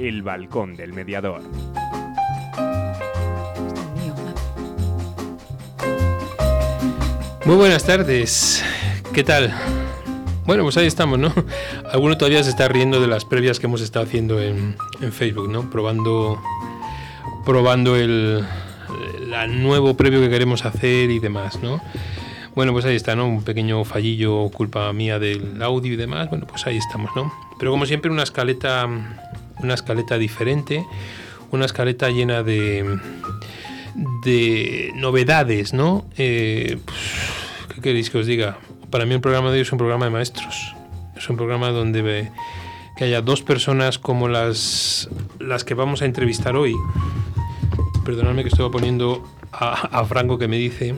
El balcón del mediador. Muy buenas tardes. ¿Qué tal? Bueno, pues ahí estamos, ¿no? Alguno todavía se está riendo de las previas que hemos estado haciendo en, Facebook, ¿no? Probando, probando el, el nuevo previo que queremos hacer y demás, ¿no? Bueno, pues ahí está, ¿no? Un pequeño fallillo, culpa mía del audio y demás. Bueno, pues ahí estamos, ¿no? Pero como siempre, una escaleta, una escaleta diferente, una escaleta llena de, de novedades, ¿no? Eh, pues, ¿Qué queréis que os diga? Para mí el programa de hoy es un programa de maestros. Es un programa donde ve que haya dos personas como las, las que vamos a entrevistar hoy. Perdonadme que estoy poniendo a, Franco que me dice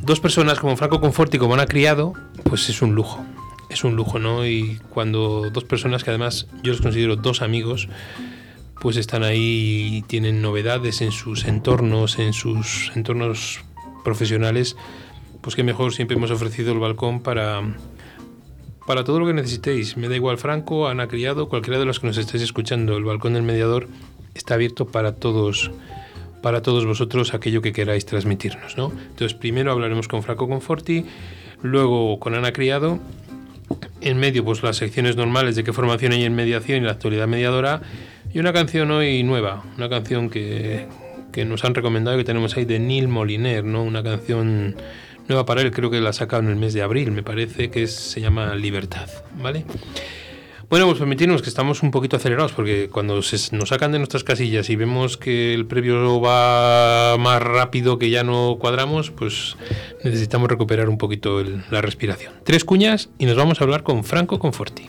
dos personas como Franco Conforti como Ana Criado, pues es un lujo. Es un lujo, ¿no? Y cuando dos personas que además yo los considero dos amigos, pues están ahí y tienen novedades en sus entornos, en sus entornos profesionales, pues que mejor siempre hemos ofrecido el balcón para, para todo lo que necesitéis. Me da igual Franco, Ana Criado, cualquiera de los que nos estéis escuchando. El balcón del mediador está abierto para todos para todos vosotros aquello que queráis transmitirnos. ¿no? Entonces, primero hablaremos con Franco Conforti, luego con Ana Criado, en medio, pues las secciones normales de qué formación hay en mediación y la actualidad mediadora, y una canción hoy nueva, una canción que, nos han recomendado que tenemos ahí de Neil Moliner, ¿no? una canción nueva para él, creo que la ha sacado en el mes de abril, me parece que se llama Libertad, ¿vale? Bueno, pues permitirnos que estamos un poquito acelerados porque cuando nos sacan de nuestras casillas y vemos que el previo va más rápido que ya no cuadramos, pues necesitamos recuperar un poquito la respiración. Tres cuñas y nos vamos a hablar con Franco Conforti.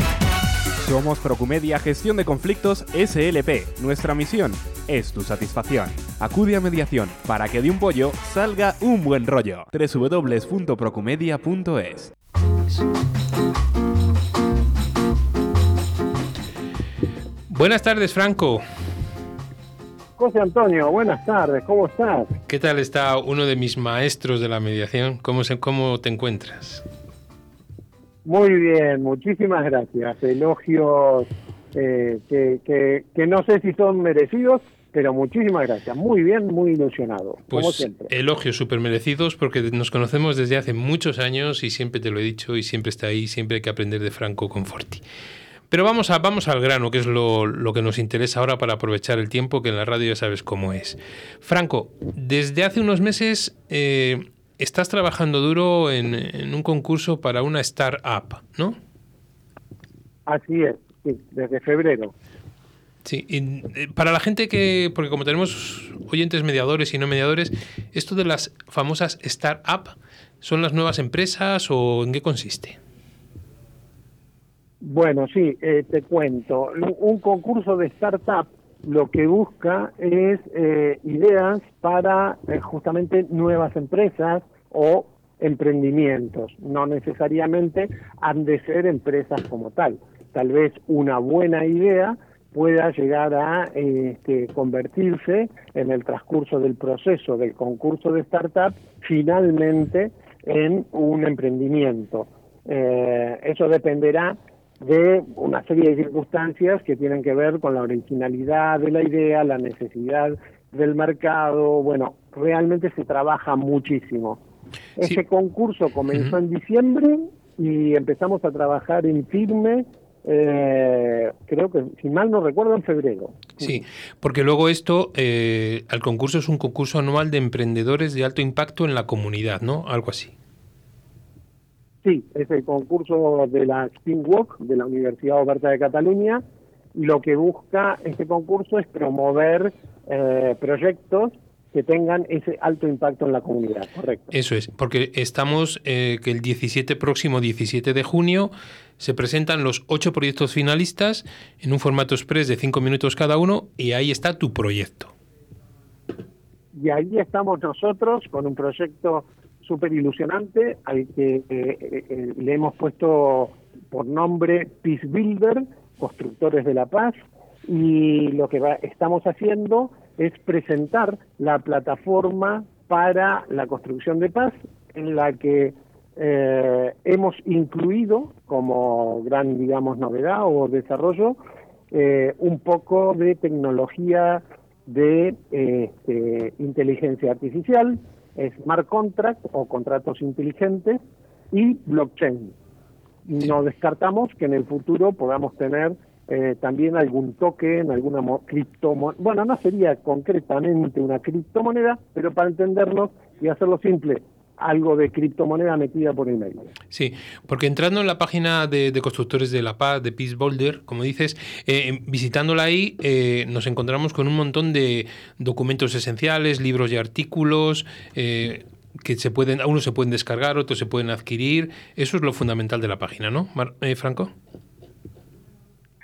Somos Procumedia Gestión de Conflictos SLP. Nuestra misión es tu satisfacción. Acude a mediación para que de un pollo salga un buen rollo. www.procumedia.es Buenas tardes, Franco. José Antonio, buenas tardes, ¿cómo estás? ¿Qué tal está uno de mis maestros de la mediación? ¿Cómo, se, cómo te encuentras? Muy bien, muchísimas gracias. Elogios eh, que, que, no sé si son merecidos, pero muchísimas gracias. Muy bien, muy ilusionado. Pues como siempre. elogios súper merecidos porque nos conocemos desde hace muchos años y siempre te lo he dicho y siempre está ahí, siempre hay que aprender de Franco Conforti. Pero vamos, a, vamos al grano, que es lo, lo, que nos interesa ahora para aprovechar el tiempo, que en la radio ya sabes cómo es. Franco, desde hace unos meses eh, estás trabajando duro en, en, un concurso para una startup, ¿no? Así es, sí, desde febrero. Sí, y eh, para la gente que, porque como tenemos oyentes mediadores y no mediadores, esto de las famosas startup, ¿son las nuevas empresas o en qué consiste? Bueno, sí, eh, te cuento. Un concurso de startup lo que busca es eh, ideas para eh, justamente nuevas empresas o emprendimientos. No necesariamente han de ser empresas como tal. Tal vez una buena idea pueda llegar a este, convertirse en el transcurso del proceso del concurso de startup finalmente en un emprendimiento. eso dependerá de una serie de circunstancias que tienen que ver con la originalidad de la idea, la necesidad del mercado. Bueno, realmente se trabaja muchísimo. Ese concurso comenzó en diciembre y empezamos a trabajar en firme eh, creo que, si mal no recuerdo, en febrero. Sí, porque luego esto, eh, el concurso es un concurso anual de emprendedores de alto impacto en la comunidad, ¿no? Algo así. Sí, es el concurso de la Spin Walk de la Universidad Oberta de Cataluña. Lo que busca este concurso es promover eh, proyectos que tengan ese alto impacto en la comunidad, correcto. Eso es, porque estamos eh, que el 17 próximo 17 de junio se presentan los ocho proyectos finalistas en un formato express de cinco minutos cada uno y ahí está tu proyecto. Y ahí estamos nosotros con un proyecto súper ilusionante al que eh, eh, le hemos puesto por nombre Peace Builder, Constructores de la Paz, y lo que estamos haciendo es presentar la plataforma para la construcción de paz en la que eh, hemos incluido como gran, digamos, novedad o desarrollo eh, un poco de tecnología de este, inteligencia artificial, smart contract o contratos inteligentes y blockchain. No descartamos que en el futuro podamos tener eh, también algún toque en alguna criptomoneda. Bueno, no sería concretamente una criptomoneda, pero para entendernos y hacerlo simple, algo de criptomoneda metida por el medio. Sí, porque entrando en la página de, Constructores de la Paz, de Peace Boulder, como dices, eh, visitándola ahí, eh, nos encontramos con un montón de documentos esenciales, libros y artículos. que se pueden, unos se pueden descargar, otros se pueden adquirir. Eso es lo fundamental de la página, ¿no, Franco?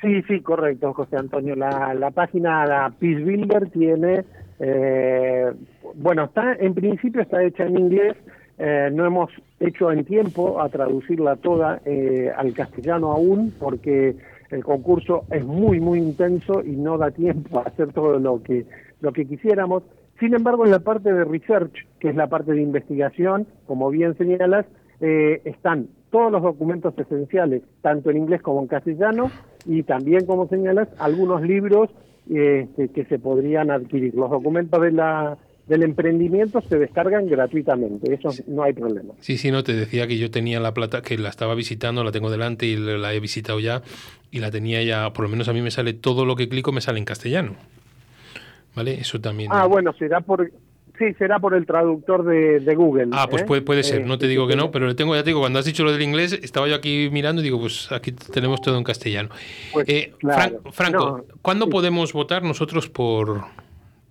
Sí, sí, correcto, José Antonio. La, la página Peace Builder tiene, eh, bueno, está en principio está hecha en inglés. Eh, no hemos hecho en tiempo a traducirla toda eh, al castellano aún, porque el concurso es muy, muy intenso y no da tiempo a hacer todo lo que lo que quisiéramos. Sin embargo, en la parte de research, que es la parte de investigación, como bien señalas, están todos los documentos esenciales, tanto en inglés como en castellano, y también, como señalas, algunos libros este, que se podrían adquirir. Los documentos de la, del emprendimiento se descargan gratuitamente, eso no hay problema. Sí, sí, no, te decía que yo tenía la plata, que la estaba visitando, la tengo delante y la he visitado ya, y la tenía ya, por lo menos a mí me sale todo lo que clico, me sale en castellano. ¿Vale? Eso también. Ah, bueno, será por, Sí, será por el traductor de, Google. Ah, pues ¿eh? puede, ser, no te eh, digo que no, pero le tengo, ya te digo, cuando has dicho lo del inglés, estaba yo aquí mirando y digo, pues aquí tenemos todo en castellano. Pues, eh, Franco, ¿cuándo podemos votar nosotros por,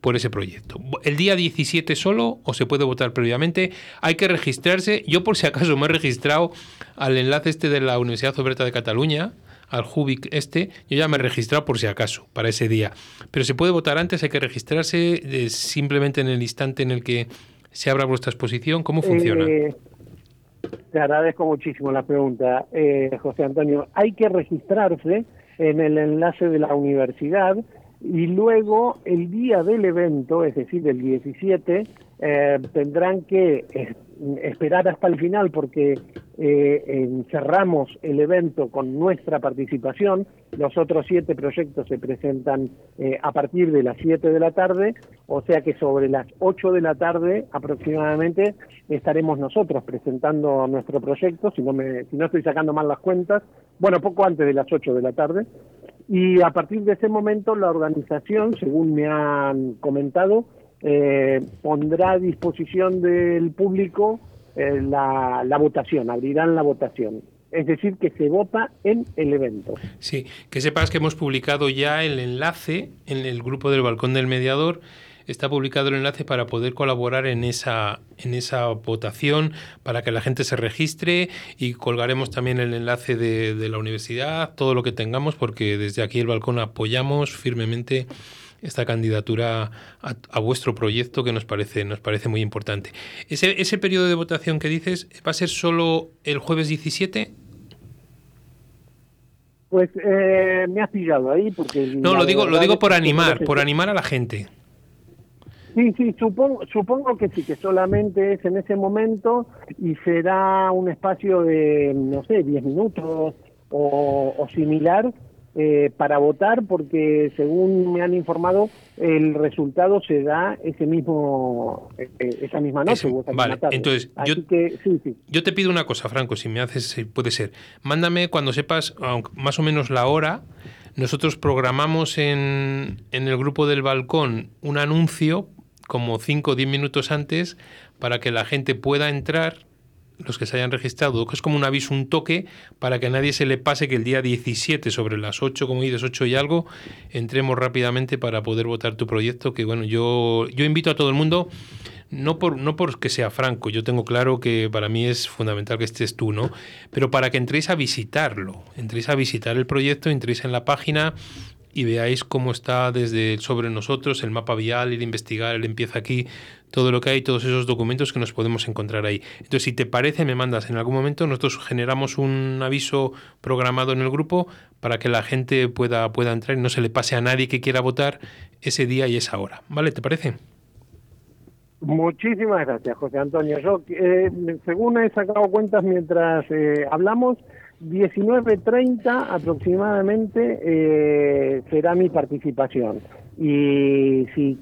por ese proyecto? ¿El día 17 solo o se puede votar previamente? Hay que registrarse. Yo por si acaso me he registrado al enlace este de la Universidad Oberta de Cataluña al Jubic este, yo ya me he registrado por si acaso, para ese día. Pero se puede votar antes, hay que registrarse eh, simplemente en el instante en el que se abra vuestra exposición. ¿Cómo funciona? Eh, te agradezco muchísimo la pregunta, eh, José Antonio. Hay que registrarse en el enlace de la universidad y luego el día del evento, es decir, el 17, tendrán que esperar hasta el final porque eh, cerramos el evento con nuestra participación. Los otros siete proyectos se presentan eh, a partir de las 7 de la tarde, o sea que sobre las 8 de la tarde aproximadamente estaremos nosotros presentando nuestro proyecto, si no, me, si no estoy sacando mal las cuentas, bueno, poco antes de las 8 de la tarde. Y a partir de ese momento la organización, según me han comentado, eh, pondrá a disposición del público eh, la, la votación, abrirán la votación es decir, que se vota en el evento. Sí, que sepas que hemos publicado ya el enlace en el grupo del Balcón del Mediador. Está publicado el enlace para poder colaborar en esa, en esa votación, para que la gente se registre y colgaremos también el enlace de, de la universidad, todo lo que tengamos, porque desde aquí el Balcón apoyamos firmemente esta candidatura a, vuestro proyecto que nos parece, nos parece muy importante. Ese, ese periodo de votación que dices, ¿va a ser solo el jueves 17? Pues eh, me has pillado ahí porque... No, lo digo, lo digo por animar, por animar a la gente. Sí, sí, supongo, supongo que sí, que solamente es en ese momento y será un espacio de, no sé, 10 minutos o, o similar eh, para votar porque según me han informado el resultado se da ese mismo eh, esa misma noche. vale, entonces yo, te pido una cosa, Franco, si me haces, puede ser, mándame cuando sepas más o menos la hora. Nosotros programamos en, en el grupo del balcón un anuncio como 5 o 10 minutos antes para que la gente pueda entrar los que se hayan registrado, que es como un aviso, un toque, para que a nadie se le pase que el día 17, sobre las 8, como dices, 8 y algo, entremos rápidamente para poder votar tu proyecto, que bueno, yo, yo invito a todo el mundo no por no porque sea franco, yo tengo claro que para mí es fundamental que estés tú, ¿no? Pero para que entréis a visitarlo, entréis a visitar el proyecto, entréis en la página y veáis cómo está desde sobre nosotros el mapa vial, ir a investigar, él empieza aquí, todo lo que hay, todos esos documentos que nos podemos encontrar ahí. Entonces, si te parece, me mandas en algún momento, nosotros generamos un aviso programado en el grupo para que la gente pueda, pueda entrar y no se le pase a nadie que quiera votar ese día y esa hora. ¿Vale? ¿Te parece? Muchísimas gracias, José Antonio. Yo, eh, según he sacado cuentas mientras eh, hablamos, 19.30 aproximadamente eh, será mi participación. Y si,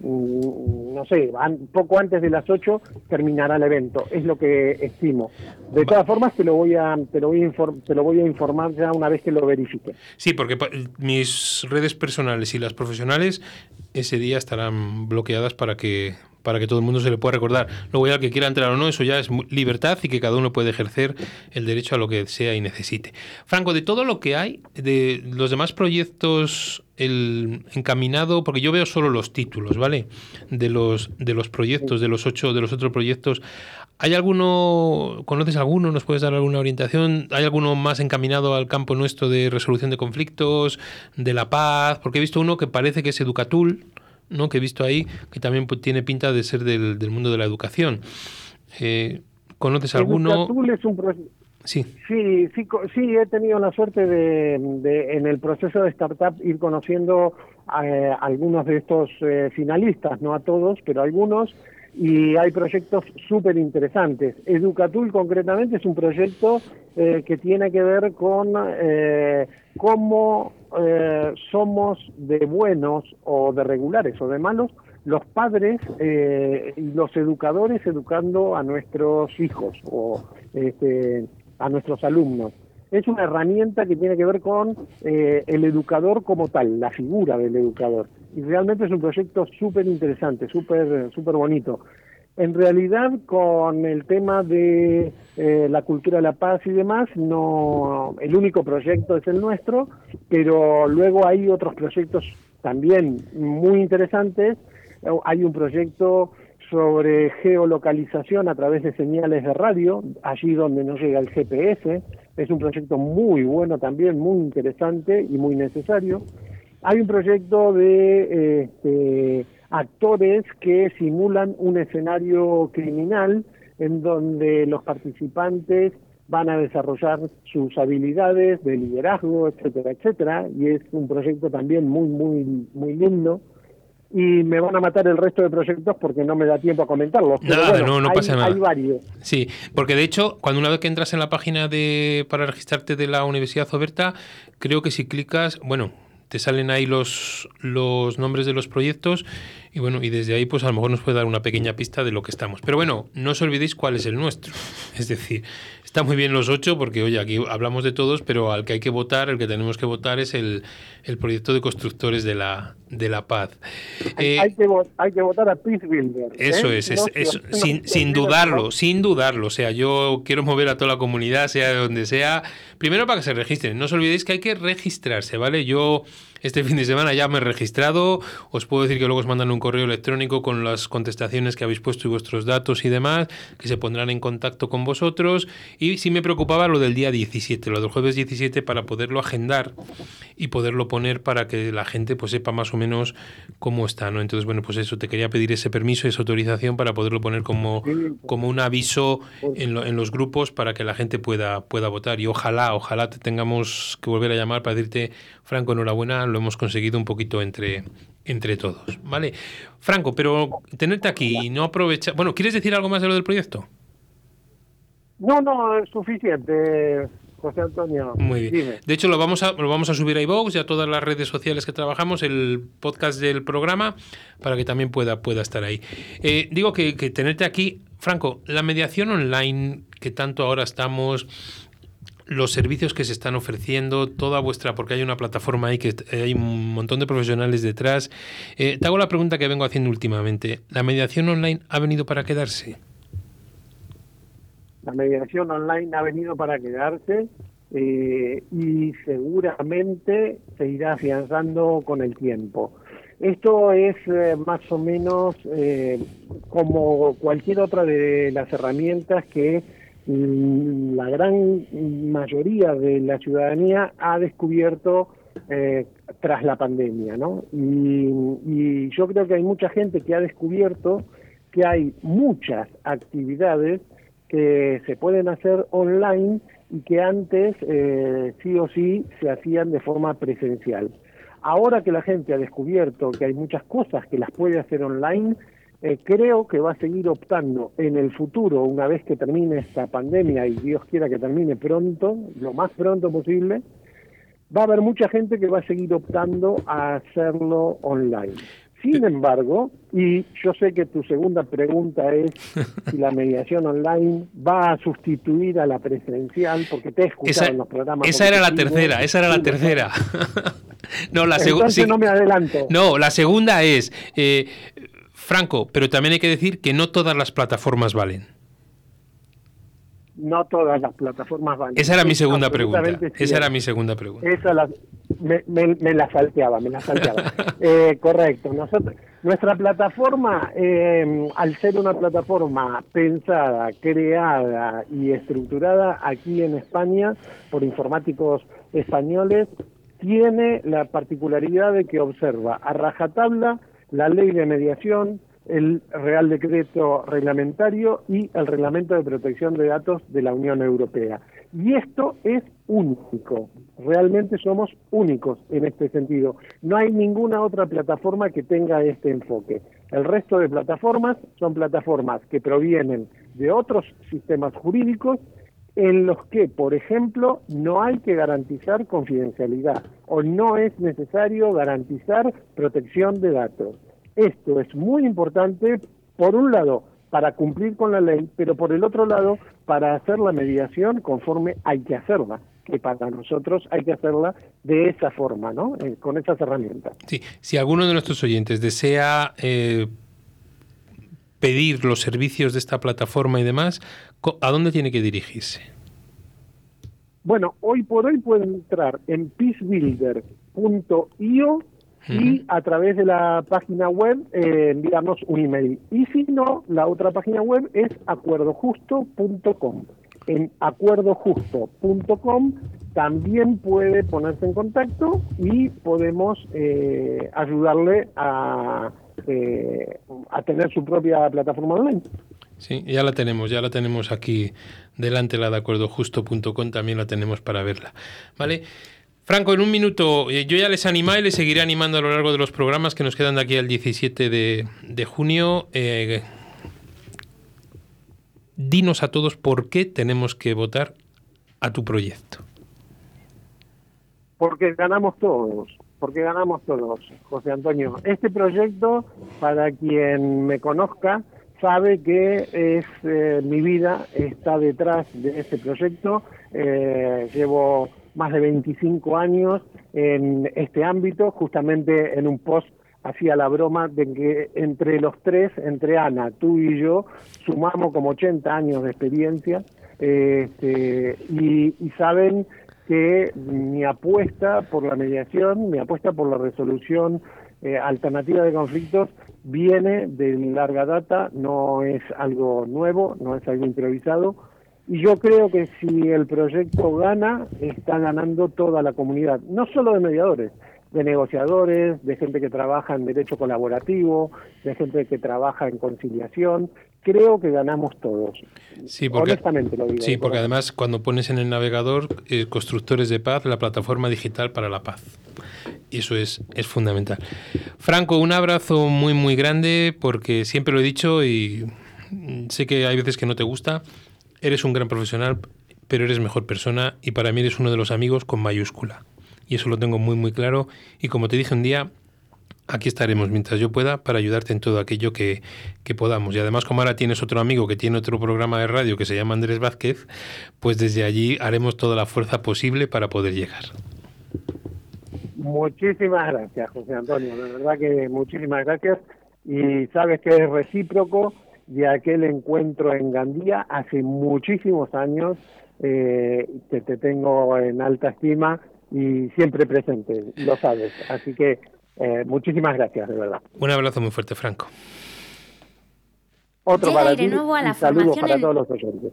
mm, no sé, poco antes de las 8 terminará el evento, es lo que estimo. De todas formas, te lo voy a te lo voy a, te lo voy a informar ya una vez que lo verifique. Sí, porque mis redes personales y las profesionales ese día estarán bloqueadas para que para que todo el mundo se le pueda recordar. Luego ya que quiera entrar o no, eso ya es libertad y que cada uno puede ejercer el derecho a lo que sea y necesite. Franco, de todo lo que hay, de los demás proyectos el encaminado, porque yo veo solo los títulos, ¿vale? De los, de los proyectos, de los ocho, de los otros proyectos. ¿Hay alguno, conoces alguno, nos puedes dar alguna orientación? ¿Hay alguno más encaminado al campo nuestro de resolución de conflictos, de la paz? Porque he visto uno que parece que es Educatul, ¿no? que he visto ahí, que también pues, tiene pinta de ser del, mundo de la educación. Eh, ¿Conoces alguno? Es un sí. sí. Sí, sí, he tenido la suerte de, en el proceso de startup ir conociendo a, eh, algunos de estos eh, finalistas, no a todos, pero algunos, y hay proyectos súper interesantes. Educatul concretamente es un proyecto que tiene que ver con cómo eh, somos de buenos o de regulares o de malos los padres eh, y los educadores educando a nuestros hijos o este, a nuestros alumnos. Es una herramienta que tiene que ver con eh, el educador como tal, la figura del educador. Y realmente es un proyecto súper interesante, súper super bonito. En realidad, con el tema de eh, la cultura de la paz y demás, no, el único proyecto es el nuestro, pero luego hay otros proyectos también muy interesantes. Hay un proyecto sobre geolocalización a través de señales de radio, allí donde no llega el GPS. Es un proyecto muy bueno también, muy interesante y muy necesario. Hay un proyecto de este, actores que simulan un escenario criminal en donde los participantes van a desarrollar sus habilidades de liderazgo, etcétera, etcétera, y es un proyecto también muy, muy, muy lindo. Y me van a matar el resto de proyectos porque no me da tiempo a comentarlos. nada, no, no pasa nada. Hay varios. Sí, porque de hecho, cuando una vez que entras en la página de para registrarte de la Universidad Oberta, creo que si clicas, bueno, te salen ahí los, los nombres de los proyectos y bueno, y desde ahí pues a lo mejor nos puede dar una pequeña pista de lo que estamos. Pero bueno, no os olvidéis cuál es el nuestro. Es decir, está muy bien los ocho porque, oye, aquí hablamos de todos, pero al que hay que votar, el que tenemos que votar es el, el proyecto de constructores de la, de la paz. hay, eh, que, hay, que, votar a Peace Builder. ¿eh? Eso es, es, sin, sin dudarlo, sin dudarlo. O sea, yo quiero mover a toda la comunidad, sea de donde sea. Primero para que se registren. No os olvidéis que hay que registrarse, ¿vale? Yo este fin de semana ya me he registrado. Os puedo decir que luego os mandan un correo electrónico con las contestaciones que habéis puesto y vuestros datos y demás, que se pondrán en contacto con vosotros. Y sí me preocupaba lo del día 17, lo del jueves 17, para poderlo agendar y poderlo poner para que la gente pues sepa más o menos cómo está, ¿no? Entonces, bueno, pues eso, te quería pedir ese permiso, esa autorización para poderlo poner como, como un aviso en, en los grupos para que la gente pueda, pueda votar. Y ojalá, ojalá te tengamos que volver a llamar para decirte, Franco, enhorabuena, lo hemos conseguido un poquito entre, entre todos. ¿Vale? Franco, pero tenerte aquí y no aprovechar. Bueno, ¿quieres decir algo más de lo del proyecto? No, no, es suficiente. José Antonio. Muy bien. De hecho, lo vamos a, lo vamos a subir a iVoox y a todas las redes sociales que trabajamos, el podcast del programa, para que también pueda, pueda estar ahí. Eh, digo que, que tenerte aquí, Franco, la mediación online que tanto ahora estamos los servicios que se están ofreciendo, toda vuestra, porque hay una plataforma ahí que hay un montón de profesionales detrás. Eh, te hago la pregunta que vengo haciendo últimamente. ¿La mediación online ha venido para quedarse? La mediación online ha venido para quedarse eh, y seguramente se irá afianzando con el tiempo. Esto es eh, más o menos eh, como cualquier otra de las herramientas que la gran mayoría de la ciudadanía ha descubierto eh, tras la pandemia, ¿no? Y, y yo creo que hay mucha gente que ha descubierto que hay muchas actividades que se pueden hacer online y que antes eh, sí o sí se hacían de forma presencial. Ahora que la gente ha descubierto que hay muchas cosas que las puede hacer online, eh, creo que va a seguir optando en el futuro, una vez que termine esta pandemia y Dios quiera que termine pronto, lo más pronto posible, va a haber mucha gente que va a seguir optando a hacerlo online. Sin embargo, y yo sé que tu segunda pregunta es si la mediación online va a sustituir a la presencial, porque te he escuchado Esa, en los programas. esa era la tercera, esa era la Sí, tercera. no, la segunda. Entonces no me adelanto. No, la segunda es, eh, Franco, pero también hay que decir que no todas las plataformas valen. No todas las plataformas valen. Esa era mi segunda pregunta. Esa era mi segunda pregunta. Esa la, me, me- me la salteaba, me la salteaba. Eh, correcto. Nosotros, nuestra plataforma, eh, al ser una plataforma pensada, creada y estructurada aquí en España por informáticos españoles, tiene la particularidad de que observa a rajatabla la ley de mediación, el Real Decreto Reglamentario y el Reglamento de Protección de Datos de la Unión Europea. Y esto es único, realmente somos únicos en este sentido. No hay ninguna otra plataforma que tenga este enfoque. El resto de plataformas son plataformas que provienen de otros sistemas jurídicos en los que, por ejemplo, no hay que garantizar confidencialidad o no es necesario garantizar protección de datos. Esto es muy importante, por un lado, para cumplir con la ley, pero por el otro lado, para hacer la mediación conforme hay que hacerla, que para nosotros hay que hacerla de esa forma, ¿no? Eh, con esas herramientas. Sí, si alguno de nuestros oyentes desea eh, pedir los servicios de esta plataforma y demás, ¿a dónde tiene que dirigirse? Bueno, hoy por hoy pueden entrar en peacebuilder.io y a través de la página web eh, enviarnos un email. Y si no, la otra página web es acuerdojusto.com. En acuerdojusto.com también puede ponerse en contacto y podemos eh, ayudarle a, eh, a tener su propia plataforma online. Sí, ya la tenemos, ya la tenemos aquí delante, la de acuerdojusto.com, también la tenemos para verla. ¿Vale? Franco, en un minuto, eh, yo ya les animé y les seguiré animando a lo largo de los programas que nos quedan de aquí al 17 de, de junio. Eh, dinos a todos por qué tenemos que votar a tu proyecto. Porque ganamos todos, porque ganamos todos, José Antonio. Este proyecto, para quien me conozca, sabe que es eh, mi vida está detrás de este proyecto. Eh, llevo más de 25 años en este ámbito, justamente en un post hacía la broma de que entre los tres, entre Ana, tú y yo, sumamos como 80 años de experiencia este, y, y saben que mi apuesta por la mediación, mi apuesta por la resolución eh, alternativa de conflictos viene de larga data, no es algo nuevo, no es algo improvisado. Y yo creo que si el proyecto gana, está ganando toda la comunidad, no solo de mediadores, de negociadores, de gente que trabaja en derecho colaborativo, de gente que trabaja en conciliación. Creo que ganamos todos. Sí, porque, Honestamente lo digo. sí, porque además cuando pones en el navegador eh, Constructores de Paz, la plataforma digital para la paz. Y eso es, es fundamental. Franco, un abrazo muy, muy grande porque siempre lo he dicho y sé que hay veces que no te gusta. Eres un gran profesional, pero eres mejor persona y para mí eres uno de los amigos con mayúscula. Y eso lo tengo muy, muy claro. Y como te dije un día, aquí estaremos mientras yo pueda para ayudarte en todo aquello que, que, podamos. Y además, como ahora tienes otro amigo que tiene otro programa de radio que se llama Andrés Vázquez, pues desde allí haremos toda la fuerza posible para poder llegar. Muchísimas gracias, José Antonio. De verdad que muchísimas gracias. Y sabes que es recíproco de aquel encuentro en Gandía hace muchísimos años, eh, que te tengo en alta estima y siempre presente, lo sabes. Así que eh, muchísimas gracias, de verdad. Un abrazo muy fuerte, Franco. Otro Llega para ti Airenuevo a la y saludos para en- todos los oyentes.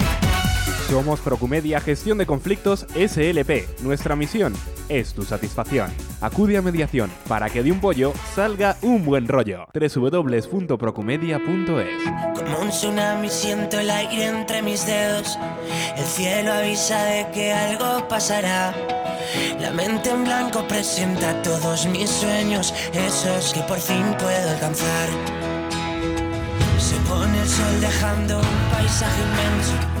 Somos Procumedia Gestión de Conflictos SLP. Nuestra misión es tu satisfacción. Acude a mediación para que de un pollo salga un buen rollo. www.procumedia.es Como un tsunami siento el aire entre mis dedos. El cielo avisa de que algo pasará. La mente en blanco presenta todos mis sueños, esos que por fin puedo alcanzar. Se pone el sol dejando un paisaje inmenso,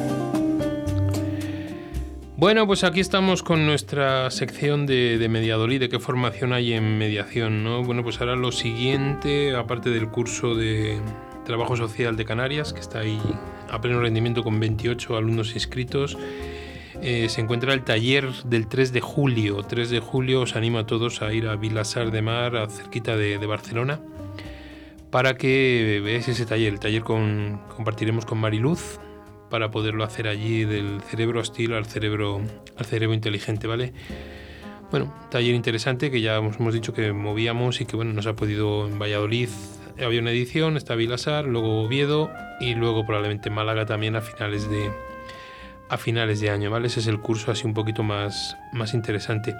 Bueno, pues aquí estamos con nuestra sección de, de Mediadolid, de qué formación hay en mediación, ¿no? Bueno, pues ahora lo siguiente, aparte del curso de Trabajo Social de Canarias, que está ahí a pleno rendimiento con 28 alumnos inscritos, eh, se encuentra el taller del 3 de julio. 3 de julio os animo a todos a ir a Vilasar de Mar, a cerquita de, de Barcelona, para que veáis ese taller. El taller con, compartiremos con Mariluz, para poderlo hacer allí del cerebro hostil al cerebro, al cerebro inteligente, ¿vale? Bueno, taller interesante que ya hemos, dicho que movíamos y que bueno, nos ha podido en Valladolid. Había una edición, está Vilasar, luego Oviedo y luego probablemente Málaga también a finales de a finales de año, ¿vale? Ese es el curso así un poquito más, más interesante.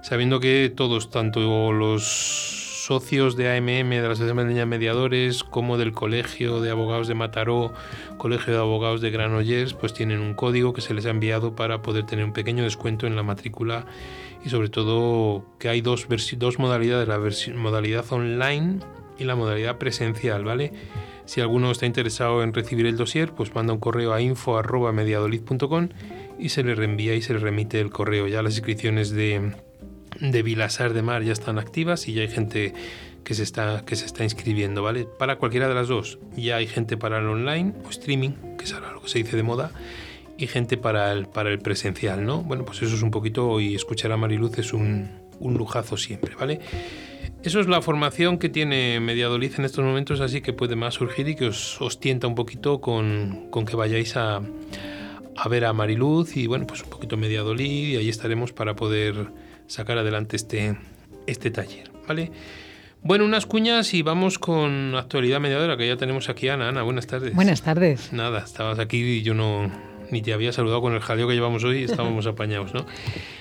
Sabiendo que todos, tanto los socios de AMM, de la Asociación de Mediadores, como del Colegio de Abogados de Mataró, Colegio de Abogados de Granollers, pues tienen un código que se les ha enviado para poder tener un pequeño descuento en la matrícula y sobre todo que hay dos, dos modalidades, la modalidad online y la modalidad presencial, ¿vale? Si alguno está interesado en recibir el dossier, pues manda un correo a info.mediadolid.com y se le reenvía y se le remite el correo. Ya las inscripciones de, de Vilasar de Mar ya están activas y ya hay gente que se está, que se está inscribiendo, ¿vale? Para cualquiera de las dos. Ya hay gente para el online o streaming, que es ahora lo que se dice de moda, y gente para el, para el presencial, ¿no? Bueno, pues eso es un poquito, y escuchar a Mariluz es un, un lujazo siempre, ¿vale? Eso es la formación que tiene Mediadolid en estos momentos, así que puede más surgir y que os, os tienta un poquito con, con que vayáis a, a ver a Mariluz y bueno, pues un poquito Mediadolid y ahí estaremos para poder sacar adelante este, este taller, ¿vale? Bueno, unas cuñas y vamos con actualidad mediadora, que ya tenemos aquí a Ana. Ana, buenas tardes. Buenas tardes. Nada, estabas aquí y yo no ni te había saludado con el jaleo que llevamos hoy y estábamos apañados, ¿no?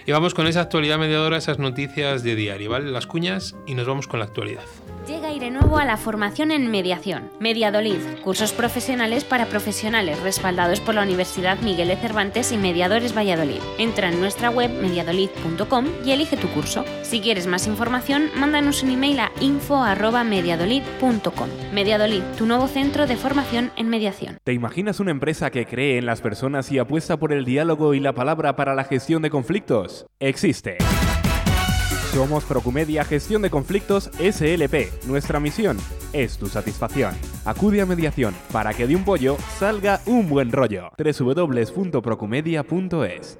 Y vamos con esa actualidad mediadora, esas noticias de diario, ¿vale? Las cuñas y nos vamos con la actualidad. Llega aire nuevo a la formación en mediación. Mediadolid, cursos profesionales para profesionales respaldados por la Universidad Miguel de Cervantes y Mediadores Valladolid. Entra en nuestra web mediadolid.com y elige tu curso. Si quieres más información, mándanos un email a info@mediadolid.com. Mediadolid, tu nuevo centro de formación en mediación. ¿Te imaginas una empresa que cree en las personas y apuesta por el diálogo y la palabra para la gestión de conflictos? Existe. Somos Procumedia Gestión de Conflictos SLP. Nuestra misión es tu satisfacción. Acude a mediación para que de un pollo salga un buen rollo. www.procumedia.es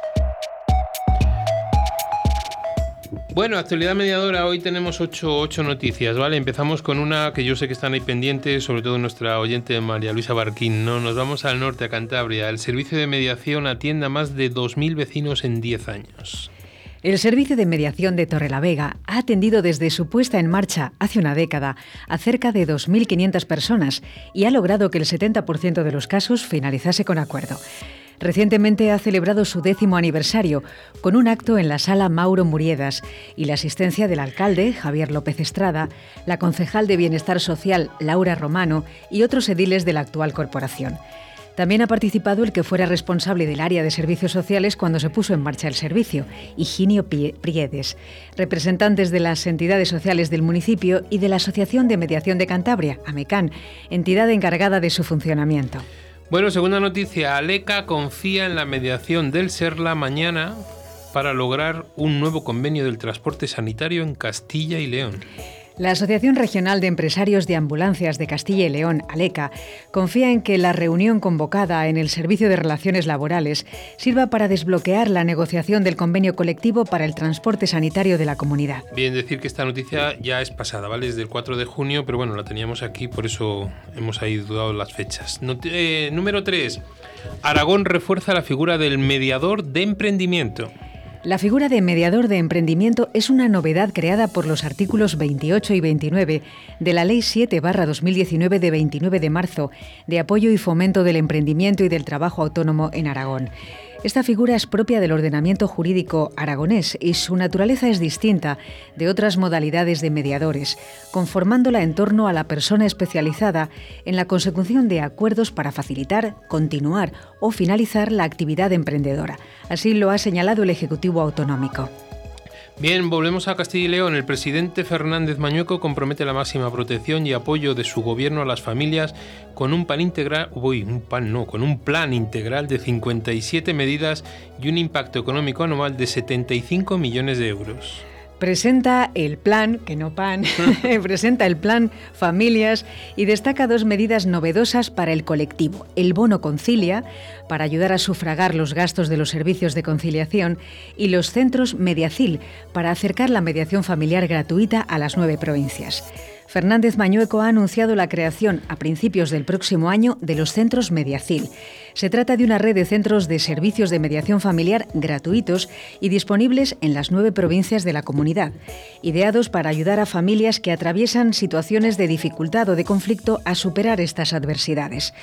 Bueno, actualidad mediadora, hoy tenemos ocho, ocho noticias, ¿vale? Empezamos con una que yo sé que están ahí pendientes, sobre todo nuestra oyente María Luisa Barquín, ¿no? Nos vamos al norte, a Cantabria. El servicio de mediación atiende a más de 2.000 vecinos en 10 años. El Servicio de Mediación de Torrelavega ha atendido desde su puesta en marcha hace una década a cerca de 2.500 personas y ha logrado que el 70% de los casos finalizase con acuerdo. Recientemente ha celebrado su décimo aniversario con un acto en la sala Mauro Muriedas y la asistencia del alcalde, Javier López Estrada, la concejal de Bienestar Social, Laura Romano, y otros ediles de la actual corporación. También ha participado el que fuera responsable del área de servicios sociales cuando se puso en marcha el servicio, Higinio Priedes, representantes de las entidades sociales del municipio y de la Asociación de Mediación de Cantabria, AMECAN, entidad encargada de su funcionamiento. Bueno, segunda noticia, Aleca confía en la mediación del Serla mañana para lograr un nuevo convenio del transporte sanitario en Castilla y León. La Asociación Regional de Empresarios de Ambulancias de Castilla y León, ALECA, confía en que la reunión convocada en el Servicio de Relaciones Laborales sirva para desbloquear la negociación del convenio colectivo para el transporte sanitario de la comunidad. Bien, decir que esta noticia ya es pasada, ¿vale? Es del 4 de junio, pero bueno, la teníamos aquí, por eso hemos ahí dudado las fechas. Eh, número 3. Aragón refuerza la figura del mediador de emprendimiento. La figura de mediador de emprendimiento es una novedad creada por los artículos 28 y 29 de la Ley 7-2019 de 29 de marzo de apoyo y fomento del emprendimiento y del trabajo autónomo en Aragón. Esta figura es propia del ordenamiento jurídico aragonés y su naturaleza es distinta de otras modalidades de mediadores, conformándola en torno a la persona especializada en la consecución de acuerdos para facilitar, continuar o finalizar la actividad emprendedora. Así lo ha señalado el Ejecutivo Autonómico. Bien, volvemos a Castilla y León. El presidente Fernández Mañueco compromete la máxima protección y apoyo de su gobierno a las familias con un plan integral, uy, un plan no, con un plan integral de 57 medidas y un impacto económico anual de 75 millones de euros. Presenta el plan, que no pan, presenta el plan Familias y destaca dos medidas novedosas para el colectivo. El bono concilia, para ayudar a sufragar los gastos de los servicios de conciliación, y los centros Mediacil, para acercar la mediación familiar gratuita a las nueve provincias. Fernández Mañueco ha anunciado la creación a principios del próximo año de los centros Mediacil. Se trata de una red de centros de servicios de mediación familiar gratuitos y disponibles en las nueve provincias de la comunidad, ideados para ayudar a familias que atraviesan situaciones de dificultad o de conflicto a superar estas adversidades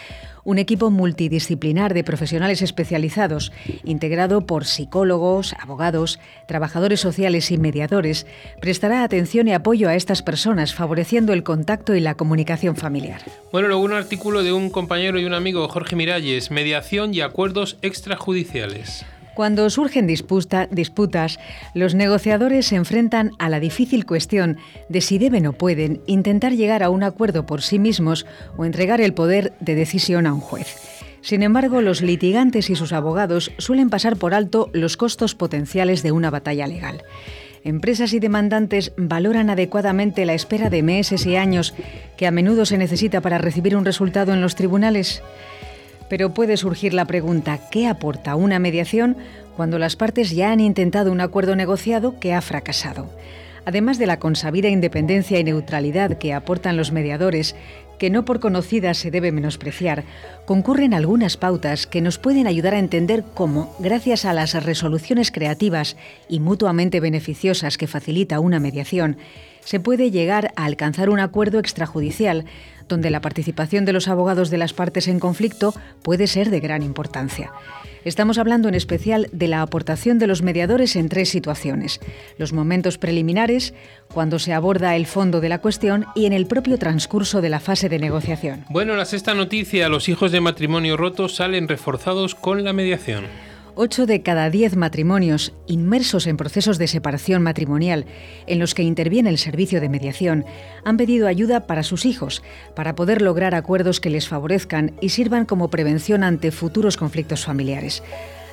un equipo multidisciplinar de profesionales especializados, integrado por psicólogos, abogados, trabajadores sociales y mediadores, prestará atención y apoyo a estas personas, favoreciendo el contacto y la comunicación familiar. Bueno, luego un artículo de un compañero y un amigo, Jorge Miralles, mediación y acuerdos extrajudiciales. Cuando surgen disputa- disputas, los negociadores se enfrentan a la difícil cuestión de si deben o pueden intentar llegar a un acuerdo por sí mismos o entregar el poder de decisión a un juez. Sin embargo, los litigantes y sus abogados suelen pasar por alto los costos potenciales de una batalla legal. Empresas y demandantes valoran adecuadamente la espera de meses y años que a menudo se necesita para recibir un resultado en los tribunales. Pero puede surgir la pregunta, ¿qué aporta una mediación cuando las partes ya han intentado un acuerdo negociado que ha fracasado? Además de la consabida independencia y neutralidad que aportan los mediadores, que no por conocidas se debe menospreciar, concurren algunas pautas que nos pueden ayudar a entender cómo, gracias a las resoluciones creativas y mutuamente beneficiosas que facilita una mediación, se puede llegar a alcanzar un acuerdo extrajudicial donde la participación de los abogados de las partes en conflicto puede ser de gran importancia. Estamos hablando en especial de la aportación de los mediadores en tres situaciones. Los momentos preliminares, cuando se aborda el fondo de la cuestión y en el propio transcurso de la fase de negociación. Bueno, la sexta noticia, los hijos de matrimonio roto salen reforzados con la mediación. 8 de cada 10 matrimonios inmersos en procesos de separación matrimonial en los que interviene el servicio de mediación han pedido ayuda para sus hijos, para poder lograr acuerdos que les favorezcan y sirvan como prevención ante futuros conflictos familiares.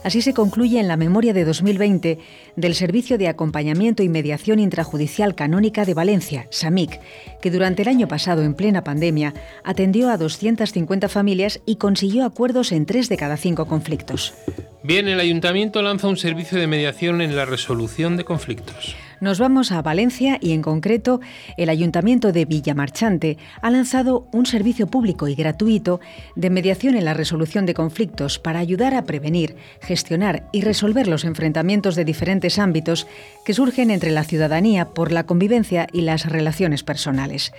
Así se concluye en la memoria de 2020 del Servicio de Acompañamiento y Mediación Intrajudicial Canónica de Valencia, SAMIC, que durante el año pasado, en plena pandemia, atendió a 250 familias y consiguió acuerdos en tres de cada cinco conflictos. Bien, el ayuntamiento lanza un servicio de mediación en la resolución de conflictos. Nos vamos a Valencia y en concreto el Ayuntamiento de Villamarchante ha lanzado un servicio público y gratuito de mediación en la resolución de conflictos para ayudar a prevenir, gestionar y resolver los enfrentamientos de diferentes ámbitos que surgen entre la ciudadanía por la convivencia y las relaciones personales.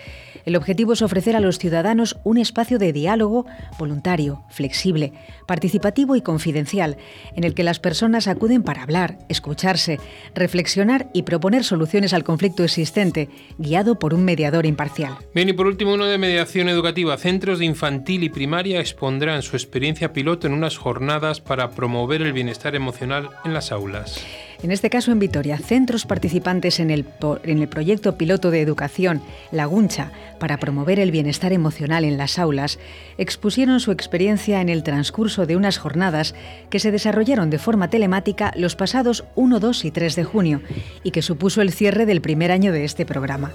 El objetivo es ofrecer a los ciudadanos un espacio de diálogo voluntario, flexible, participativo y confidencial, en el que las personas acuden para hablar, escucharse, reflexionar y proponer soluciones al conflicto existente, guiado por un mediador imparcial. Bien, y por último, uno de mediación educativa. Centros de infantil y primaria expondrán su experiencia piloto en unas jornadas para promover el bienestar emocional en las aulas. En este caso en Vitoria, centros participantes en el, en el proyecto piloto de educación Laguncha para promover el bienestar emocional en las aulas expusieron su experiencia en el transcurso de unas jornadas que se desarrollaron de forma telemática los pasados 1, 2 y 3 de junio y que supuso el cierre del primer año de este programa.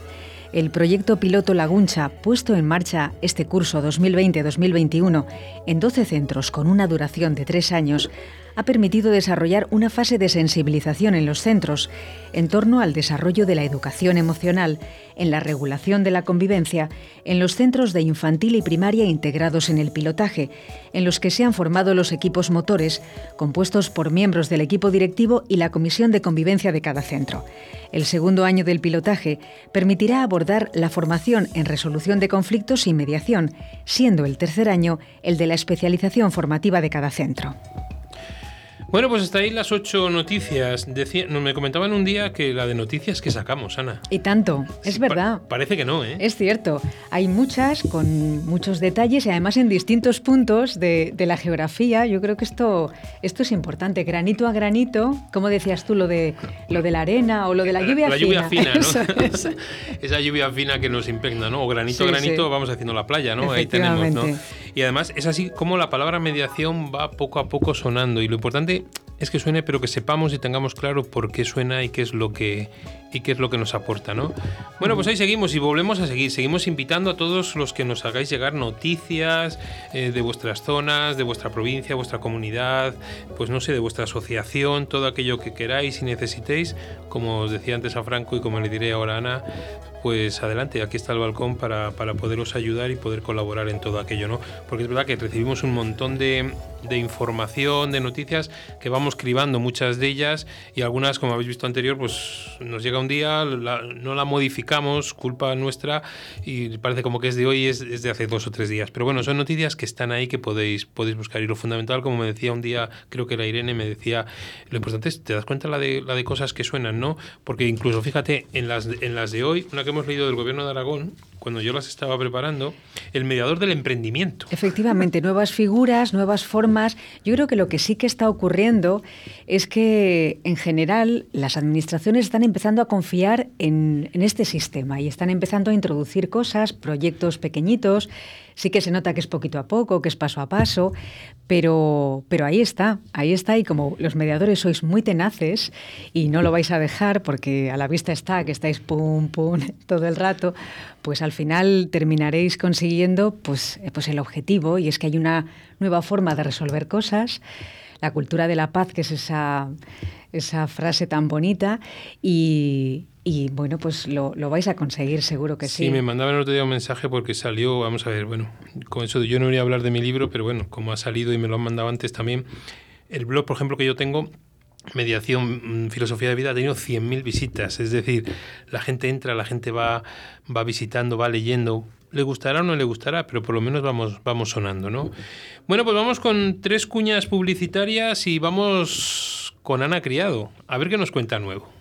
El proyecto piloto Laguncha, puesto en marcha este curso 2020-2021 en 12 centros con una duración de tres años, ha permitido desarrollar una fase de sensibilización en los centros en torno al desarrollo de la educación emocional, en la regulación de la convivencia, en los centros de infantil y primaria integrados en el pilotaje, en los que se han formado los equipos motores, compuestos por miembros del equipo directivo y la comisión de convivencia de cada centro. El segundo año del pilotaje permitirá abordar la formación en resolución de conflictos y mediación, siendo el tercer año el de la especialización formativa de cada centro. Bueno, pues hasta ahí las ocho noticias. Decía, no, me comentaban un día que la de noticias que sacamos, Ana. Y tanto, es Sí, verdad. pa- parece que no, ¿eh? Es cierto, hay muchas con muchos detalles y además en distintos puntos de, de la geografía. Yo creo que esto, esto es importante, granito a granito, como decías tú, lo de, lo de la arena o lo de la lluvia la fina. lluvia fina, ¿no? Eso. Esa lluvia fina que nos impregna, ¿no? O granito a Sí, granito sí. vamos haciendo la playa, ¿no? Ahí tenemos, ¿no? Y además es así como la palabra mediación va poco a poco sonando. Y lo importante es que suene pero que sepamos y tengamos claro por qué suena y qué es lo que y qué es lo que nos aporta, ¿no? Bueno, pues ahí seguimos y volvemos a seguir. Seguimos invitando a todos los que nos hagáis llegar noticias eh, de vuestras zonas, de vuestra provincia, vuestra comunidad, pues no sé, de vuestra asociación, todo aquello que queráis y necesitéis. Como os decía antes a Franco y como le diré ahora a Ana, pues adelante, aquí está el balcón para, para poderos ayudar y poder colaborar en todo aquello, ¿no? Porque es verdad que recibimos un montón de, de información, de noticias que vamos cribando, muchas de ellas, y algunas, como habéis visto anterior, pues nos llega un día, no la modificamos, culpa nuestra, y parece como que es de hoy, es, es de hace dos o tres días. Pero bueno, son noticias que están ahí que podéis, podéis buscar. Y lo fundamental, como me decía un día, creo que la Irene me decía, lo importante es, te das cuenta la de, la de cosas que suenan, ¿no? Porque incluso, fíjate, en las, en las de hoy, una que hemos leído del gobierno de Aragón, cuando yo las estaba preparando, el mediador del emprendimiento. Efectivamente, nuevas figuras, nuevas formas. Yo creo que lo que sí que está ocurriendo es que, en general, las administraciones están empezando a confiar en, este sistema y están empezando a introducir cosas, proyectos pequeñitos. Sí que se nota que es poquito a poco, que es paso a paso, pero, pero ahí está, ahí está. Y como los mediadores sois muy tenaces y no lo vais a dejar porque a la vista está que estáis pum, pum todo el rato, pues al final terminaréis consiguiendo pues, pues el objetivo y es que hay una nueva forma de resolver cosas, la cultura de la paz, que es esa, esa frase tan bonita, y, bueno, pues lo, lo vais a conseguir seguro que sí. Sí, me mandaban el otro día un mensaje porque salió, vamos a ver, bueno, con eso yo no voy a hablar de mi libro, pero bueno, como ha salido y me lo han mandado antes también, el blog, por ejemplo, que yo tengo, Mediación, mm, Filosofía de Vida, ha tenido 100.000 visitas, es decir, la gente entra, la gente va, va visitando, va leyendo, le gustará o no le gustará, pero por lo menos vamos, vamos sonando, ¿no? Bueno, pues vamos con tres cuñas publicitarias y vamos con Ana Criado, a ver qué nos cuenta nuevo.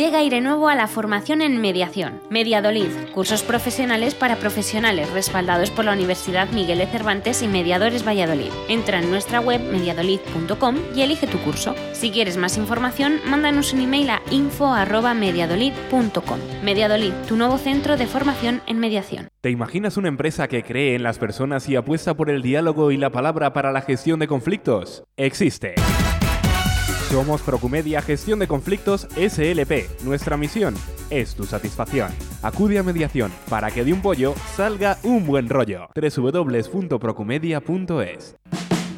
Llega aire nuevo a la formación en mediación. Mediadolid, cursos profesionales para profesionales respaldados por la Universidad Miguel de Cervantes y Mediadores Valladolid. Entra en nuestra web mediadolid.com y elige tu curso. Si quieres más información, mándanos un email a info@mediadolid.com. Mediadolid, tu nuevo centro de formación en mediación. ¿Te imaginas una empresa que cree en las personas y apuesta por el diálogo y la palabra para la gestión de conflictos? Existe. Somos Procumedia Gestión de Conflictos SLP. Nuestra misión es tu satisfacción. Acude a mediación para que de un pollo salga un buen rollo. www.procumedia.es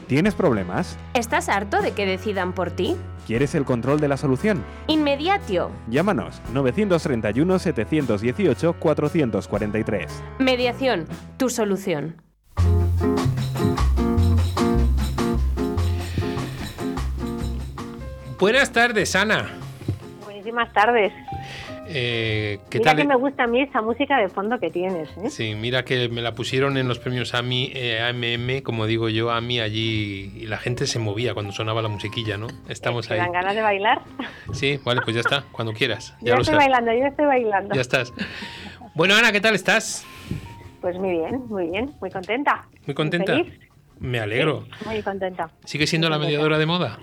¿Tienes problemas? ¿Estás harto de que decidan por ti? ¿Quieres el control de la solución? Inmediatio. Llámanos 931 718 443. Mediación, tu solución. Buenas tardes, Ana. Buenísimas tardes. Eh, ¿Qué Mira tal? que me gusta a mí esa música de fondo que tienes, ¿eh? Sí, mira que me la pusieron en los premios AMI, eh, AMM, como digo yo, AMI allí, y la gente se movía cuando sonaba la musiquilla, ¿no? Estamos ¿Te ahí. dan ganas de bailar? Sí, vale, pues ya está, cuando quieras. Yo Ya lo estoy sabes. bailando, yo estoy bailando. Ya estás. Bueno, Ana, ¿qué tal estás? Pues muy bien, muy bien, muy contenta. Muy contenta. feliz. Me alegro. Muy contenta. ¿Sigue siendo la mediadora de moda?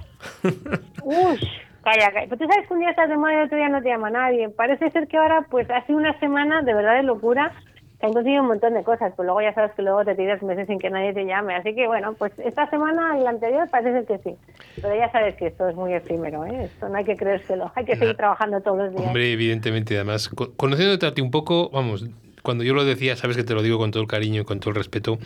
Uy, calla, calla. Pero tú sabes que un día estás de moda y otro día no te llama nadie. Parece ser que ahora, pues ha sido una semana de verdad de locura. Que han conseguido un montón de cosas, pues luego ya sabes que luego te tiras meses sin que nadie te llame. Así que bueno, pues esta semana y la anterior parece que sí. Pero ya sabes que esto es muy efímero, ¿eh? Esto no hay que creérselo. Hay que seguir trabajando todos los días. Hombre, evidentemente, además, co- conociéndote a ti un poco, vamos, cuando yo lo decía, sabes que te lo digo con todo el cariño y con todo el respeto,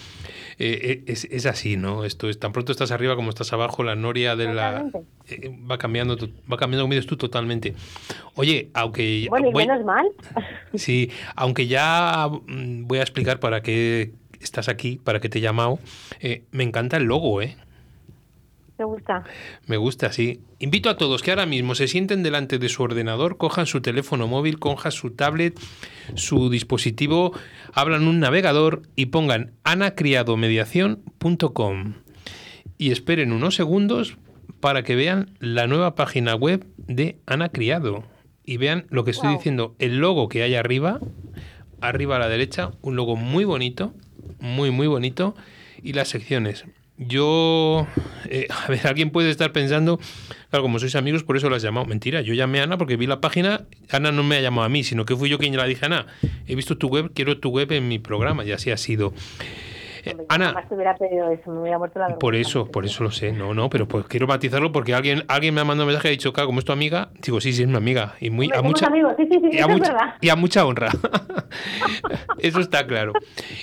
eh, eh, es, es así, ¿no? Esto es tan pronto estás arriba como estás abajo, la noria de la eh, va cambiando, va cambiando como dices tú totalmente. Oye, aunque Bueno, y voy- menos mal. sí, aunque ya mm, voy a explicar para qué estás aquí, para qué te he llamado, eh, me encanta el logo, ¿eh? ¿Te gusta? Me gusta, sí. Invito a todos que ahora mismo se sienten delante de su ordenador, cojan su teléfono móvil, cojan su tablet, su dispositivo, abran un navegador y pongan anacriadomediación.com y esperen unos segundos para que vean la nueva página web de Ana Criado y vean lo que estoy Wow. diciendo, el logo que hay arriba, arriba a la derecha, un logo muy bonito, muy, muy bonito, y las secciones. Yo, eh, a ver, alguien puede estar pensando, claro, como sois amigos, por eso las he llamado. Mentira, yo llamé a Ana porque vi la página, Ana no me ha llamado a mí, sino que fui yo quien la dije, Ana, he visto tu web, quiero tu web en mi programa, y así ha sido. Eh, Ana, Jamás te hubiera pedido eso, me hubiera muerto la vergüenza. por eso, por eso lo sé, no, no, pero pues quiero matizarlo porque alguien, alguien me ha mandado un mensaje y ha dicho, claro, como es tu amiga, digo, sí, sí, es mi amiga, y muy, Hombre, a mucha, amigos, sí, sí, sí, y a mucha, y a mucha honra. Eso está claro.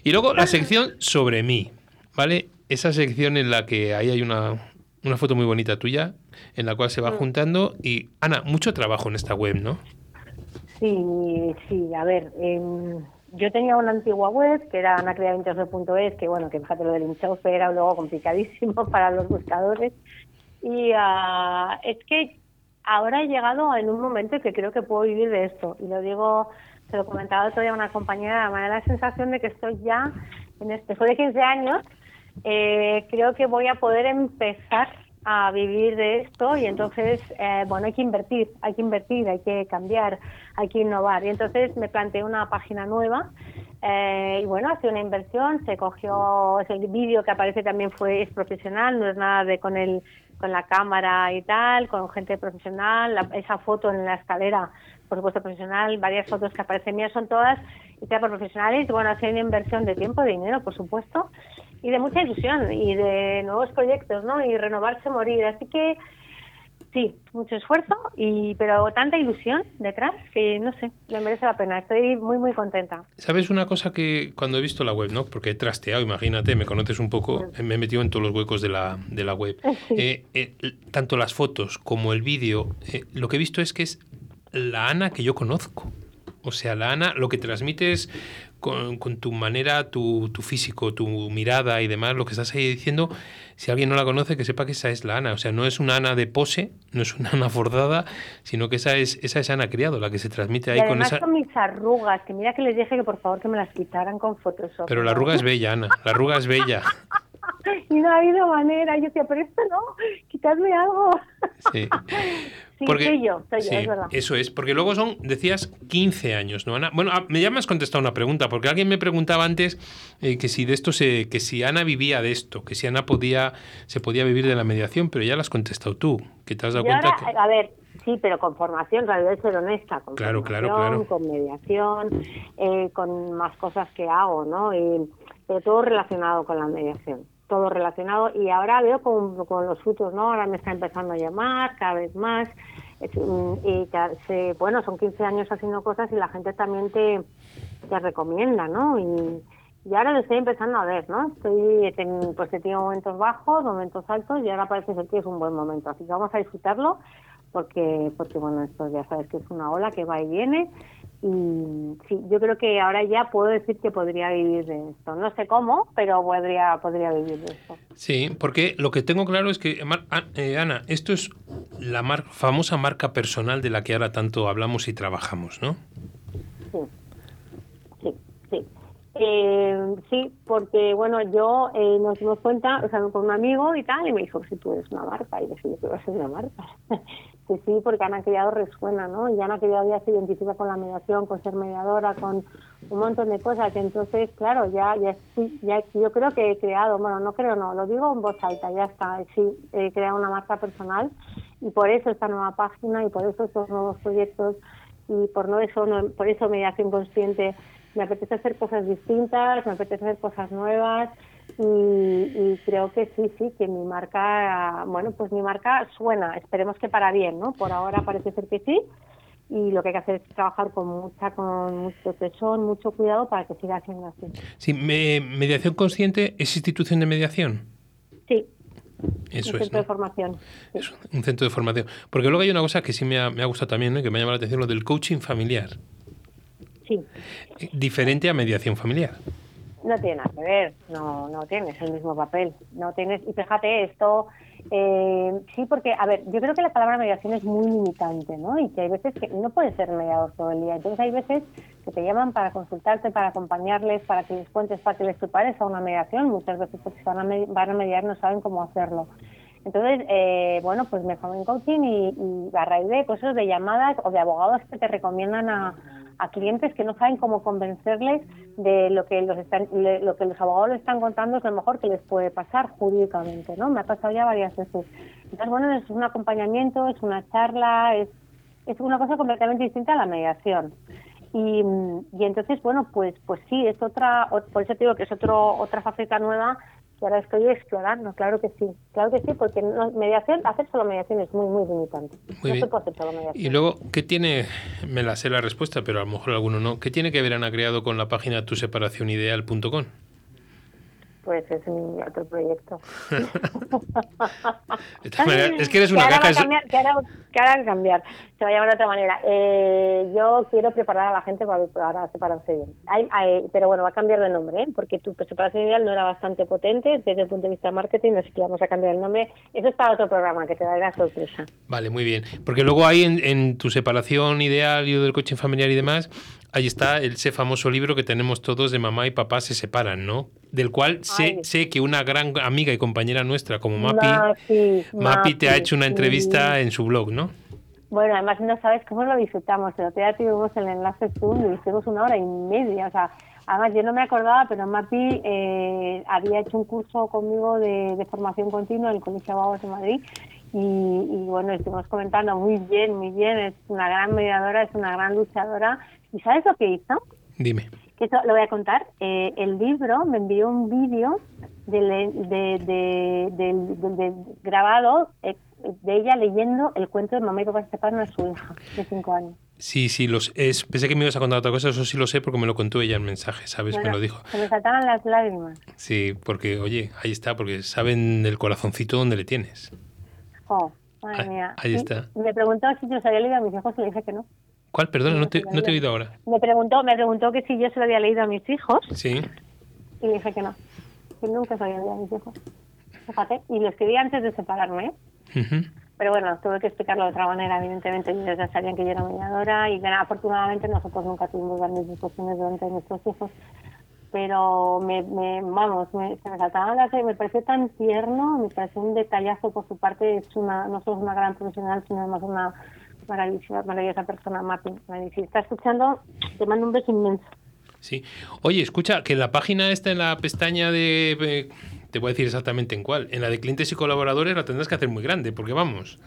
Y luego la sección sobre mí, ¿vale? Esa sección en la que ahí hay una, una foto muy bonita tuya, en la cual se Mm. va juntando. Y Ana, mucho trabajo en esta web, ¿no? Sí, sí, a ver, em, yo tenía una antigua web que era anacrea28.es, que bueno, que fíjate lo del enchufe era luego complicadísimo para los buscadores. Y ah, es que ahora he llegado en un momento en que creo que puedo vivir de esto. Y lo digo, se lo comentaba otro día a una compañera, me da la sensación de que estoy ya, en este, después de 15 años, eh, creo que voy a poder empezar a vivir de esto y entonces, eh, bueno, hay que invertir, hay que invertir, hay que cambiar, hay que innovar. Y entonces me planteé una página nueva eh, y bueno, hace una inversión, se cogió, el vídeo que aparece también fue es profesional, no es nada de con el con la cámara y tal, con gente profesional, la- esa foto en la escalera, por supuesto profesional, varias fotos que aparecen mías son todas hechas por profesionales, bueno, ha sido una inversión de tiempo, de dinero, por supuesto, y de mucha ilusión y de nuevos proyectos, ¿no? Y renovarse, morir, así que sí, mucho esfuerzo, y pero tanta ilusión detrás que no sé, me merece la pena, estoy muy muy contenta. ¿Sabes una cosa que cuando he visto la web, ¿no? Porque he trasteado, imagínate, me conoces un poco, me he metido en todos los huecos de la, de la web. Eh, eh, tanto las fotos como el vídeo, eh, lo que he visto es que es la Ana que yo conozco. O sea, la Ana, lo que transmites con, con tu manera, tu, tu físico, tu mirada y demás, lo que estás ahí diciendo, si alguien no la conoce, que sepa que esa es la Ana. O sea, no es una Ana de pose, no es una Ana forzada, sino que esa es, esa es Ana Criado, la que se transmite ahí y con esa... con mis arrugas, que mira que les dije que por favor que me las quitaran con Photoshop. Pero la arruga es bella, Ana. La arruga es bella. Y no ha habido manera. Yo decía, pero esto no, quitadme algo. Sí. Sí, soy yo, soy yo, sí, es verdad. Eso es, porque luego son, decías, 15 años, ¿no, Ana? Bueno, ah, me ya me has contestado una pregunta, porque alguien me preguntaba antes eh, que si de esto se, que si Ana vivía de esto, que si Ana podía, se podía vivir de la mediación, pero ya lo has contestado tú, que te has dado cuenta ahora, que. a ver, sí, pero con formación, realidad ser honesta, con Claro, claro, formación, claro. con mediación, eh, con más cosas que hago, ¿no? Y, pero todo relacionado con la mediación, todo relacionado. Y ahora veo con, con los frutos, ¿no? Ahora me está empezando a llamar cada vez más. Y bueno, son 15 años haciendo cosas y la gente también te, te recomienda, ¿no? Y, y ahora lo estoy empezando a ver, ¿no? Estoy, pues he tenido momentos bajos, momentos altos y ahora parece ser que es un buen momento. Así que vamos a disfrutarlo porque, porque bueno, esto ya sabes que es una ola que va y viene. Y sí, yo creo que ahora ya puedo decir que podría vivir de esto. No sé cómo, pero podría, podría vivir de esto. Sí, porque lo que tengo claro es que, eh, Ana, esto es la mar- famosa marca personal de la que ahora tanto hablamos y trabajamos, ¿no? Sí, sí. Eh, sí, porque bueno, yo eh, nos dimos cuenta, o sea, con un amigo y tal, y me dijo, si tú eres una marca, y yo, sí, quiero ser una marca. Que sí, porque Ana Criado resuena, ¿no? Y Ana Criado ya se identifica con la mediación, con ser mediadora, con un montón de cosas, entonces, claro, ya, ya, ya yo creo que he creado, bueno, no creo, no, lo digo en voz alta, ya está, sí, he creado una marca personal y por eso esta nueva página y por eso estos nuevos proyectos y por no eso no- por eso mediación consciente me apetece hacer cosas distintas me apetece hacer cosas nuevas y, y creo que sí sí que mi marca bueno pues mi marca suena esperemos que para bien no por ahora parece ser que sí y lo que hay que hacer es trabajar con mucha con mucho tesón mucho cuidado para que siga siendo así Sí, me- mediación consciente es institución de mediación. sí Eso un es, centro ¿no? de formación un centro de formación. Porque luego hay una cosa que sí me ha, me ha gustado también, ¿no? que me ha llamado la atención, lo del coaching familiar. sí Eh, Diferente a mediación familiar. No tiene nada que ver, no, no tienes el mismo papel, no tienes, y fíjate esto, eh, sí, porque, a ver, yo creo que la palabra mediación es muy limitante, ¿no? Y que hay veces que no puedes ser mediador todo el día, entonces hay veces que te llaman para consultarte, para acompañarles, para que les cuentes, para que les prepares a una mediación, muchas veces porque van a, van a mediar no saben cómo hacerlo. Entonces, eh, bueno, pues me formé en coaching y, y a raíz de cosas de llamadas o de abogados que te recomiendan a, a clientes que no saben cómo convencerles de lo que los están, lo que los abogados les están contando es lo mejor que les puede pasar jurídicamente, ¿no? Me ha pasado ya varias veces. Entonces, bueno, es un acompañamiento, es una charla, es, es una cosa completamente distinta a la mediación. Y, y entonces, bueno, pues pues sí, es otra, por eso te digo que es otro, otra faceta nueva que ahora estoy explorando, claro que sí, claro que sí, porque no- mediación, hacer solo mediación es muy, muy limitante. Muy no bien. se puede hacer solo mediación. Y luego, ¿qué tiene? Me la sé la respuesta, pero a lo mejor alguno no. ¿Qué tiene que ver Ana Creado con la página tuseparacionideal.com? Pues es mi otro proyecto. Es que eres una caja cambiar, que ahora, que ahora cambiar, se va a llamar de otra manera. Eh, yo quiero preparar a la gente para, para separarse bien. Hay- hay- pero bueno, va a cambiar de nombre, ¿eh? porque tu separación ideal no era bastante potente desde el punto de vista de marketing, así que vamos a cambiar el nombre. Eso es para otro programa, que te dará sorpresa. Vale, muy bien. Porque luego ahí en, en tu separación ideal y del coaching familiar y demás, ahí está ese famoso libro que tenemos todos de mamá y papá se separan, ¿no? Del cual sé, sé que una gran amiga y compañera nuestra como Mapi, Mapi, Mapi te ha hecho una sí. entrevista en su blog, ¿no? Bueno, además no sabes cómo lo disfrutamos. El otro día tuvimos el enlace Zoom y hicimos una hora y media. O sea, además yo no me acordaba, pero Mapi eh, había hecho un curso conmigo de, de formación continua en el Colegio de Abogados de Madrid. Y, y bueno, estuvimos comentando muy bien, muy bien. Es una gran mediadora, es una gran luchadora. ¿Y sabes lo que hizo? Dime. eso lo voy a contar. Eh, el libro me envió un vídeo de, grabado eh, de ella leyendo el cuento de Mamá y Papá separan a su hija de cinco años. Sí, sí, los, es, pensé que me ibas a contar otra cosa, eso sí lo sé porque me lo contó ella en mensaje, ¿sabes? me Bueno, lo dijo. Se me saltaban las lágrimas. Sí, porque, oye, ahí está, porque saben el corazoncito donde le tienes. Oh, madre Ahí- mía. ahí está. Me preguntó si yo se había leído a mis hijos y le dije que no. ¿Cuál? Perdona, no te, no te he oído ahora. Me preguntó, me preguntó que si yo se lo había leído a mis hijos Sí. y le dije que no. Que nunca se lo había leído a mis hijos. Fíjate, y lo escribí antes de separarme, ¿eh? Pero bueno, tuve que explicarlo de otra manera, evidentemente. Ellos ya sabían que yo era mediadora y bueno, afortunadamente nosotros nunca tuvimos grandes discusiones delante de nuestros hijos. Pero me, me vamos, me, se me saltaban las me pareció tan tierno, me pareció un detallazo por su parte. Es una, no solo es una gran profesional, sino además una maravillosa, maravillosa persona, Martín. Si está escuchando, te mando un beso inmenso. Sí. Oye, escucha, que la página esta, en la pestaña de... eh, te voy a decir exactamente en cuál. En la de clientes y colaboradores la tendrás que hacer muy grande, porque vamos.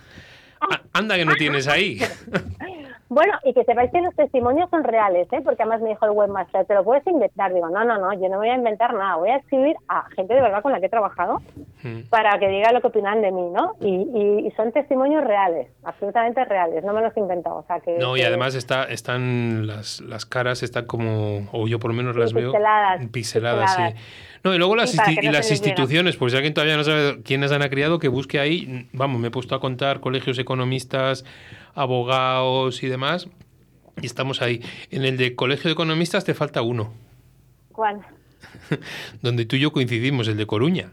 a- Anda que no tienes ahí. Bueno, y que sepáis que los testimonios son reales, ¿eh? porque además me dijo el webmaster, te lo puedes inventar. Digo, no, no, no, yo no voy a inventar nada, voy a escribir a gente de verdad con la que he trabajado Mm. para que diga lo que opinan de mí, ¿no? Y, y- y son testimonios reales, absolutamente reales, no me los he inventado. O sea, que, No, y que- además está, están las, las caras, están como, o yo por lo menos las Sí, veo pixeladas, pixeladas, pixeladas. sí. No, y luego las, insti- y las instituciones, pues si alguien todavía no sabe quiénes han criado, que busque ahí, vamos, me he puesto a contar colegios economistas, abogados y demás, y estamos ahí. En el de colegio de economistas te falta uno, ¿Cuál? donde tú y yo coincidimos, el de Coruña.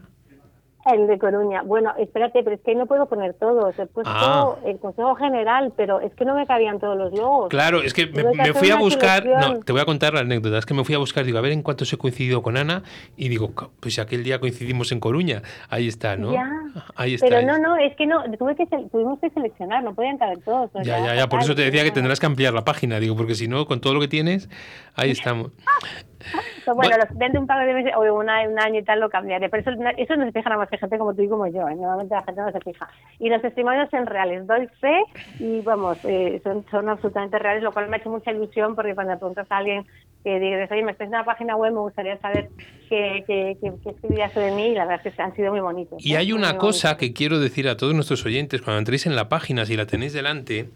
El de Coruña. Bueno, espérate, pero es que no puedo poner todos. He puesto Ah. el consejo general, pero es que no me cabían todos los logos. Claro, es que me, fui a buscar, selección. no, te voy a contar la anécdota, es que me fui a buscar, digo, a ver en cuántos he coincidido con Ana, y digo, "Co- pues aquel día coincidimos en Coruña, ahí está, ¿no? Ya. Ahí está. Pero ahí no, no, es que no, tuve que tuvimos que seleccionar, no podían caber todos. Ya, ya, ya, por eso te decía que tendrás que ampliar la página, digo, porque si no, con todo lo que tienes, ahí estamos. Pero bueno, los, dentro de un par de meses o una- un año y tal lo cambiaré. Pero eso, eso no se fija nada más que gente como tú y como yo. ¿eh? Normalmente la gente no se fija. Y los testimonios son reales. Doy fe y vamos, eh, son, son absolutamente reales, lo cual me ha hecho mucha ilusión porque cuando preguntas a alguien que dices, oye, me estáis en una página web, me gustaría saber qué, qué, qué, qué escribías de mí y la verdad es que han sido muy bonitos. Y hay una cosa que quiero decir a todos nuestros oyentes, cuando entréis en la página, si la tenéis delante,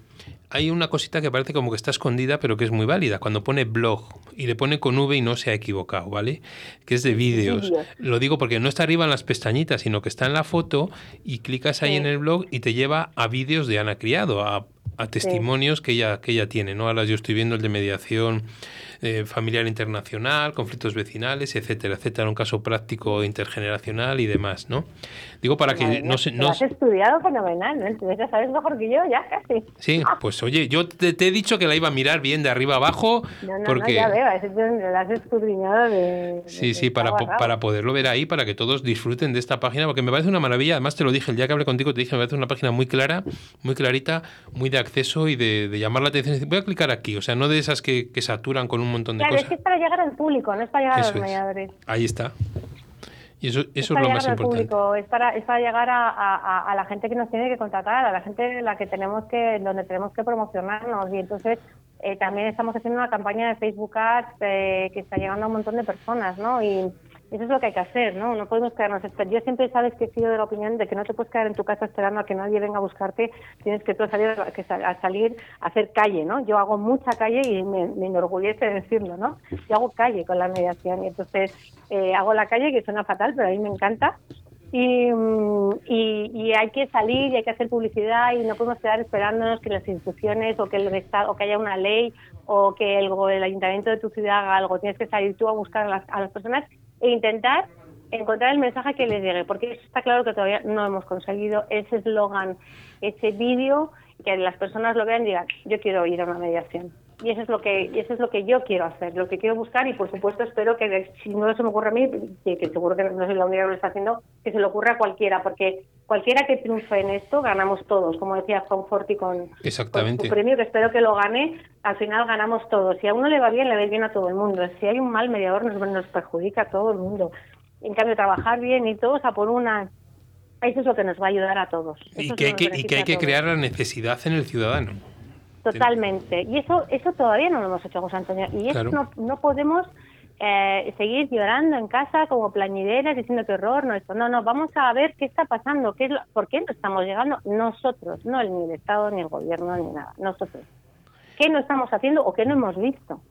hay una cosita que parece como que está escondida, pero que es muy válida. Cuando pone blog y le pone con V y no se ha equivocado, ¿vale? Que es de vídeos. Lo digo porque no está arriba en las pestañitas, sino que está en la foto y clicas ahí Sí. en el blog y te lleva a vídeos de Ana Criado, a, a testimonios que, ella, que ella tiene, ¿no? Ahora yo estoy viendo el de mediación eh, familiar internacional, conflictos vecinales, etcétera, etcétera, un caso práctico intergeneracional y demás, ¿no? Digo para que Madre no se... Lo No, has estudiado fenomenal, ¿no? Entonces ya sabes mejor que yo, ya casi. sí, pues oye, yo te, te he dicho que la iba a mirar bien de arriba abajo, No, no, porque... no, ya veo, lo has escudriñado de... Sí, de- sí, para, po- para poderlo ver ahí, para que todos disfruten de esta página, porque me parece una maravilla. Además, te lo dije el día que hablé contigo, te dije, me parece una página muy clara, muy clarita, muy de acceso y de, de llamar la atención. Voy a clicar aquí, o sea, no de esas que, que saturan con un montón de Claro, es cosas. que es para llegar al público, no es para llegar Eso a los es. mediadores. Ahí está. Y eso, Es eso es para lo más importante. público, es para, es para llegar a, a- a- la gente que nos tiene que contratar, a la gente la que tenemos que, donde tenemos que promocionarnos. Y entonces eh, también estamos haciendo una campaña de Facebook Ads eh, que está llegando a un montón de personas, ¿no? Y eso es lo que hay que hacer, ¿no? No podemos quedarnos. esper- Yo siempre sabes que he sido de la opinión de que no te puedes quedar en tu casa esperando a que nadie venga a buscarte. Tienes que tú salir, que sal- a salir a hacer calle, ¿no? Yo hago mucha calle y me, me enorgullece decirlo, ¿no? Yo hago calle con la mediación y entonces eh, hago la calle que suena fatal, pero a mí me encanta. Y, mm, y, hay que salir y hay que hacer publicidad y no podemos quedar esperándonos que las instituciones o que el Estado, o que haya una ley o que el ayuntamiento de tu ciudad haga algo. Tienes que salir tú a buscar a las, a las personas e intentar encontrar el mensaje que les llegue, porque está claro que todavía no hemos conseguido ese eslogan, ese vídeo, que las personas lo vean y digan, yo quiero ir a una mediación. Y eso es lo que y eso es lo que yo quiero hacer, lo que quiero buscar y por supuesto espero que si no se me ocurre a mí, que, que seguro que no soy la única que lo está haciendo, que se le ocurra a cualquiera, porque cualquiera que triunfe en esto ganamos todos, como decía Juan Forti con, con Exactamente. su premio, que espero que lo gane, al final ganamos todos. Si a uno le va bien, le va bien a todo el mundo. Si hay un mal mediador, nos, nos perjudica a todo el mundo. En cambio, trabajar bien y todos a por una, eso es lo que nos va a ayudar a todos. Eso Y que, lo hay que, y que hay que crear la necesidad en el ciudadano. Totalmente. Y eso eso todavía no lo hemos hecho, José Antonio. Y eso Claro. no, no podemos eh, seguir llorando en casa como plañideras diciendo que horror, no esto. No, no, vamos a ver qué está pasando, qué es lo- por qué no estamos llegando nosotros, no el, ni el Estado, ni el gobierno, ni nada, nosotros. ¿Qué no estamos haciendo o qué no hemos visto?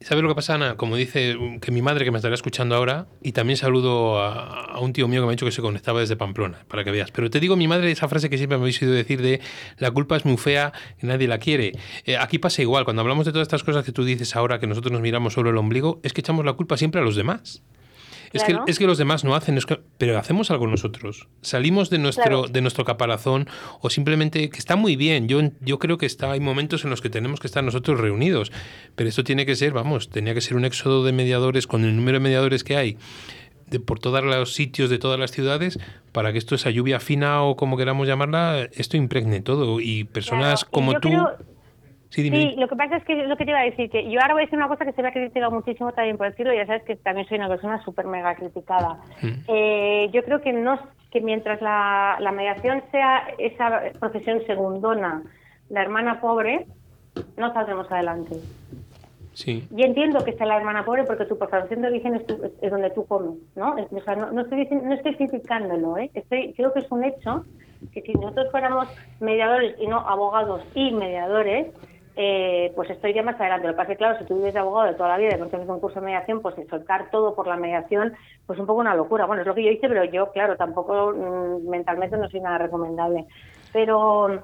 ¿Sabes lo que pasa, Ana? Como dice um, que mi madre que me estará escuchando ahora, y también saludo a, un tío mío que me ha dicho que se conectaba desde Pamplona, para que veas. Pero te digo, mi madre, esa frase que siempre me habéis oído decir de la culpa es muy fea, nadie la quiere. Eh, aquí pasa igual, cuando hablamos de todas estas cosas que tú dices ahora, que nosotros nos miramos solo el ombligo, es que echamos la culpa siempre a los demás. Es, Claro. que, es que los demás no hacen, es que- pero hacemos algo nosotros. Salimos de nuestro, Claro. de nuestro caparazón o simplemente, que está muy bien, yo, yo creo que está, hay momentos en los que tenemos que estar nosotros reunidos, pero esto tiene que ser, vamos, tenía que ser un éxodo de mediadores con el número de mediadores que hay de, por todos los sitios de todas las ciudades para que esto, esa lluvia fina o como queramos llamarla, esto impregne todo y personas Claro, y como tú... creo- sí, dime. Sí, lo que pasa es que lo que te iba a decir, que yo ahora voy a decir una cosa que se me ha criticado muchísimo también por decirlo, ya sabes que también soy una persona súper mega criticada. Mm. Eh, yo creo que no que mientras la, la mediación sea esa profesión segundona, la hermana pobre, no saldremos adelante. Sí. Y entiendo que sea la hermana pobre porque tu profesión de origen es, tu- es donde tú comes, ¿no? O sea, no, no estoy, no estoy criticándolo, ¿eh? Estoy, creo que es un hecho que si nosotros fuéramos mediadores y no abogados y mediadores, eh, pues estoy ya más adelante. Lo que pasa es que, claro, si tú vives de abogado de toda la vida y no tienes un curso de mediación, pues soltar todo por la mediación, pues un poco una locura. Bueno, es lo que yo hice, pero yo, claro, tampoco mm, mentalmente no soy nada recomendable. Pero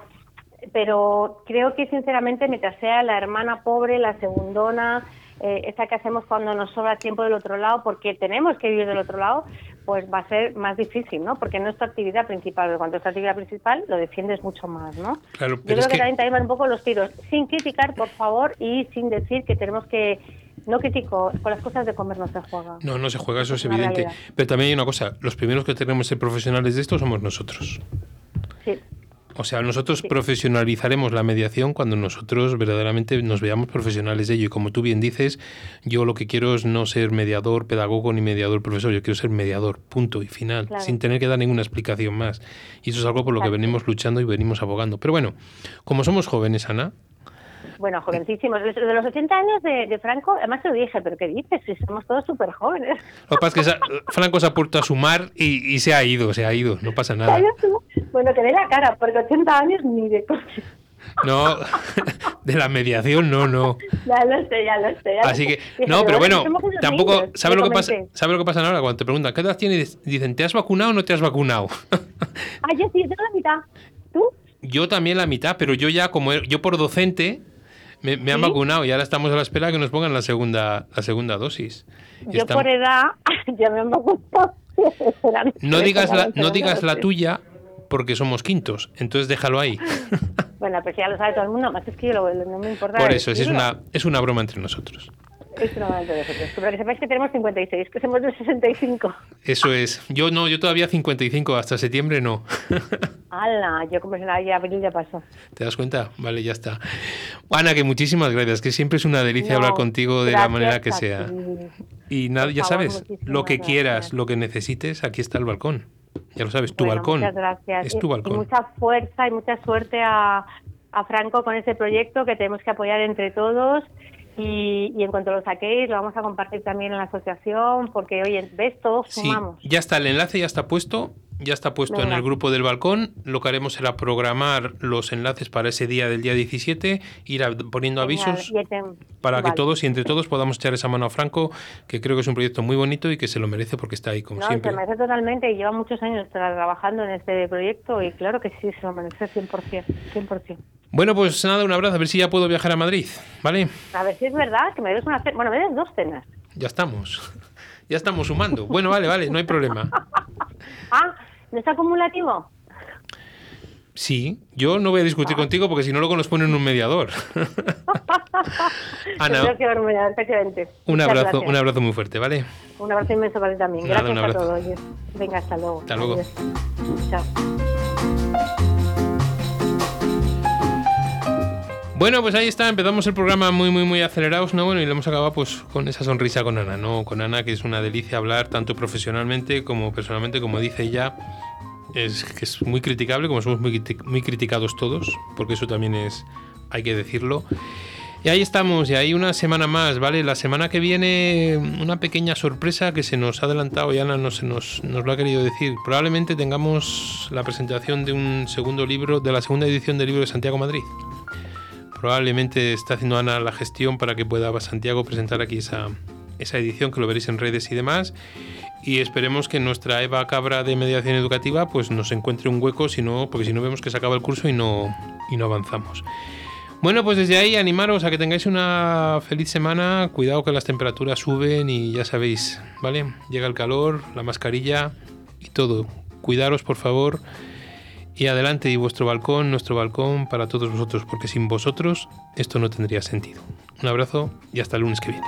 pero creo que sinceramente mientras sea la hermana pobre, la segundona, eh, esa que hacemos cuando nos sobra tiempo del otro lado, porque tenemos que vivir del otro lado, pues va a ser más difícil, ¿no? Porque no es tu actividad principal, pero cuando es tu actividad principal lo defiendes mucho más, ¿no? Claro, Yo creo es que, que también, también van un poco los tiros, sin criticar, por favor, y sin decir que tenemos que... No critico, con las cosas de comer no se juega. no, no se juega, eso es una evidente. Pero también hay una cosa, los primeros que tenemos que ser profesionales de esto somos nosotros. Sí. O sea, nosotros profesionalizaremos la mediación cuando nosotros verdaderamente nos veamos profesionales de ello. Y como tú bien dices, yo lo que quiero es no ser mediador pedagogo ni mediador profesor, yo quiero ser mediador, punto y final, Claro. sin tener que dar ninguna explicación más. Y eso es algo por lo que venimos luchando y venimos abogando. Pero bueno, como somos jóvenes, Ana, Bueno, jovencísimos. De los 80 años de, de Franco, además te lo dije, pero ¿qué dices? Si somos todos súper jóvenes. lo que pasa es que Franco se ha puesto a sumar y, y se ha ido, se ha ido, no pasa nada. Bueno, que dé la cara, porque 80 años ni de coche. No, de la mediación, no, no. Ya lo sé, ya lo sé. ya Así que, no, pero bueno, tampoco, niños, ¿sabe le lo que pasa? comenté. ¿Sabe lo que pasa ahora cuando te preguntan qué edad tienes? Dicen, ¿te has vacunado o no te has vacunado? Ah, yo sí, yo tengo la mitad. ¿Tú? Yo también la mitad, pero yo ya como yo por docente me, me han vacunado y ahora estamos a la espera de que nos pongan la segunda la segunda dosis. Yo por edad ya me han vacunado. no digas la, no digas la tuya porque somos quintos, entonces déjalo ahí. Bueno, pues ya lo sabe todo el mundo, más es que yo lo- no me importa. Por eso, es una es una broma entre nosotros. Es una broma entre nosotros. Pero que sepáis que tenemos 56, que somos de 65. Eso es. Yo no, yo todavía 55 hasta septiembre no. ¡Hala! Yo como será ya abril ya pasó. ¿Te das cuenta? Vale, ya está. Ana, que muchísimas gracias, que siempre es una delicia No, hablar contigo de la manera que sea. Y nada, ya favor, sabes, lo que gracias. quieras, lo que necesites, aquí está el balcón. Ya lo sabes, tu Bueno, balcón. Muchas gracias. Es Y- mucha fuerza y mucha suerte a, a Franco con ese proyecto que tenemos que apoyar entre todos. Y, y en cuanto lo saquéis, lo vamos a compartir también en la asociación, porque, oye, ves, todos Sí, sumamos. ya está, el enlace ya está puesto, ya está puesto en el grupo del balcón. Lo que haremos será programar los enlaces para ese día del día 17, ir poniendo avisos te- para que todos y entre todos podamos echar esa mano a Franco, que creo que es un proyecto muy bonito y que se lo merece porque está ahí como No, siempre. se merece totalmente y lleva muchos años tra- trabajando en este proyecto y claro que sí, se lo merece 100%. 100%. Bueno, pues nada, un abrazo, a ver si ya puedo viajar a Madrid, ¿vale? A ver si es verdad que me des una cena. Bueno, me des dos cenas. Ya estamos. Ya estamos sumando. Bueno, vale, vale, no hay problema. Ah, ¿no es acumulativo? Sí, yo no voy a discutir contigo porque si no luego nos ponen un mediador. Ana, efectivamente. un abrazo, gracias. un abrazo muy fuerte, ¿vale? Un abrazo inmenso para ti también. Nada, Gracias a todos. Venga, hasta luego. Hasta luego. Adiós. Chao. Bueno, pues ahí está, empezamos el programa muy, muy, muy acelerados, ¿no? Bueno, y lo hemos acabado pues con esa sonrisa con Ana, ¿no? Con Ana, que es una delicia hablar tanto profesionalmente como personalmente, como dice ella, es que es muy criticable, como somos muy, muy criticados todos, porque eso también es, hay que decirlo. Y ahí estamos, y ahí una semana más, ¿vale? La semana que viene una pequeña sorpresa que se nos ha adelantado y Ana no se nos, nos lo ha querido decir. Probablemente tengamos la presentación de un segundo libro, de la segunda edición del libro de Santiago Madrid. Probablemente está haciendo Ana la gestión para que pueda Santiago presentar aquí esa, esa edición, que lo veréis en redes y demás. Y esperemos que nuestra Eva Cabra de mediación educativa pues nos encuentre un hueco, si no, porque si no vemos que se acaba el curso y no, y no avanzamos. Bueno, pues desde ahí animaros a que tengáis una feliz semana. Cuidado que las temperaturas suben y ya sabéis, ¿vale? Llega el calor, la mascarilla y todo. Cuidaros, por favor. Y adelante, y vuestro balcón, nuestro balcón para todos vosotros, porque sin vosotros esto no tendría sentido. Un abrazo y hasta el lunes que viene.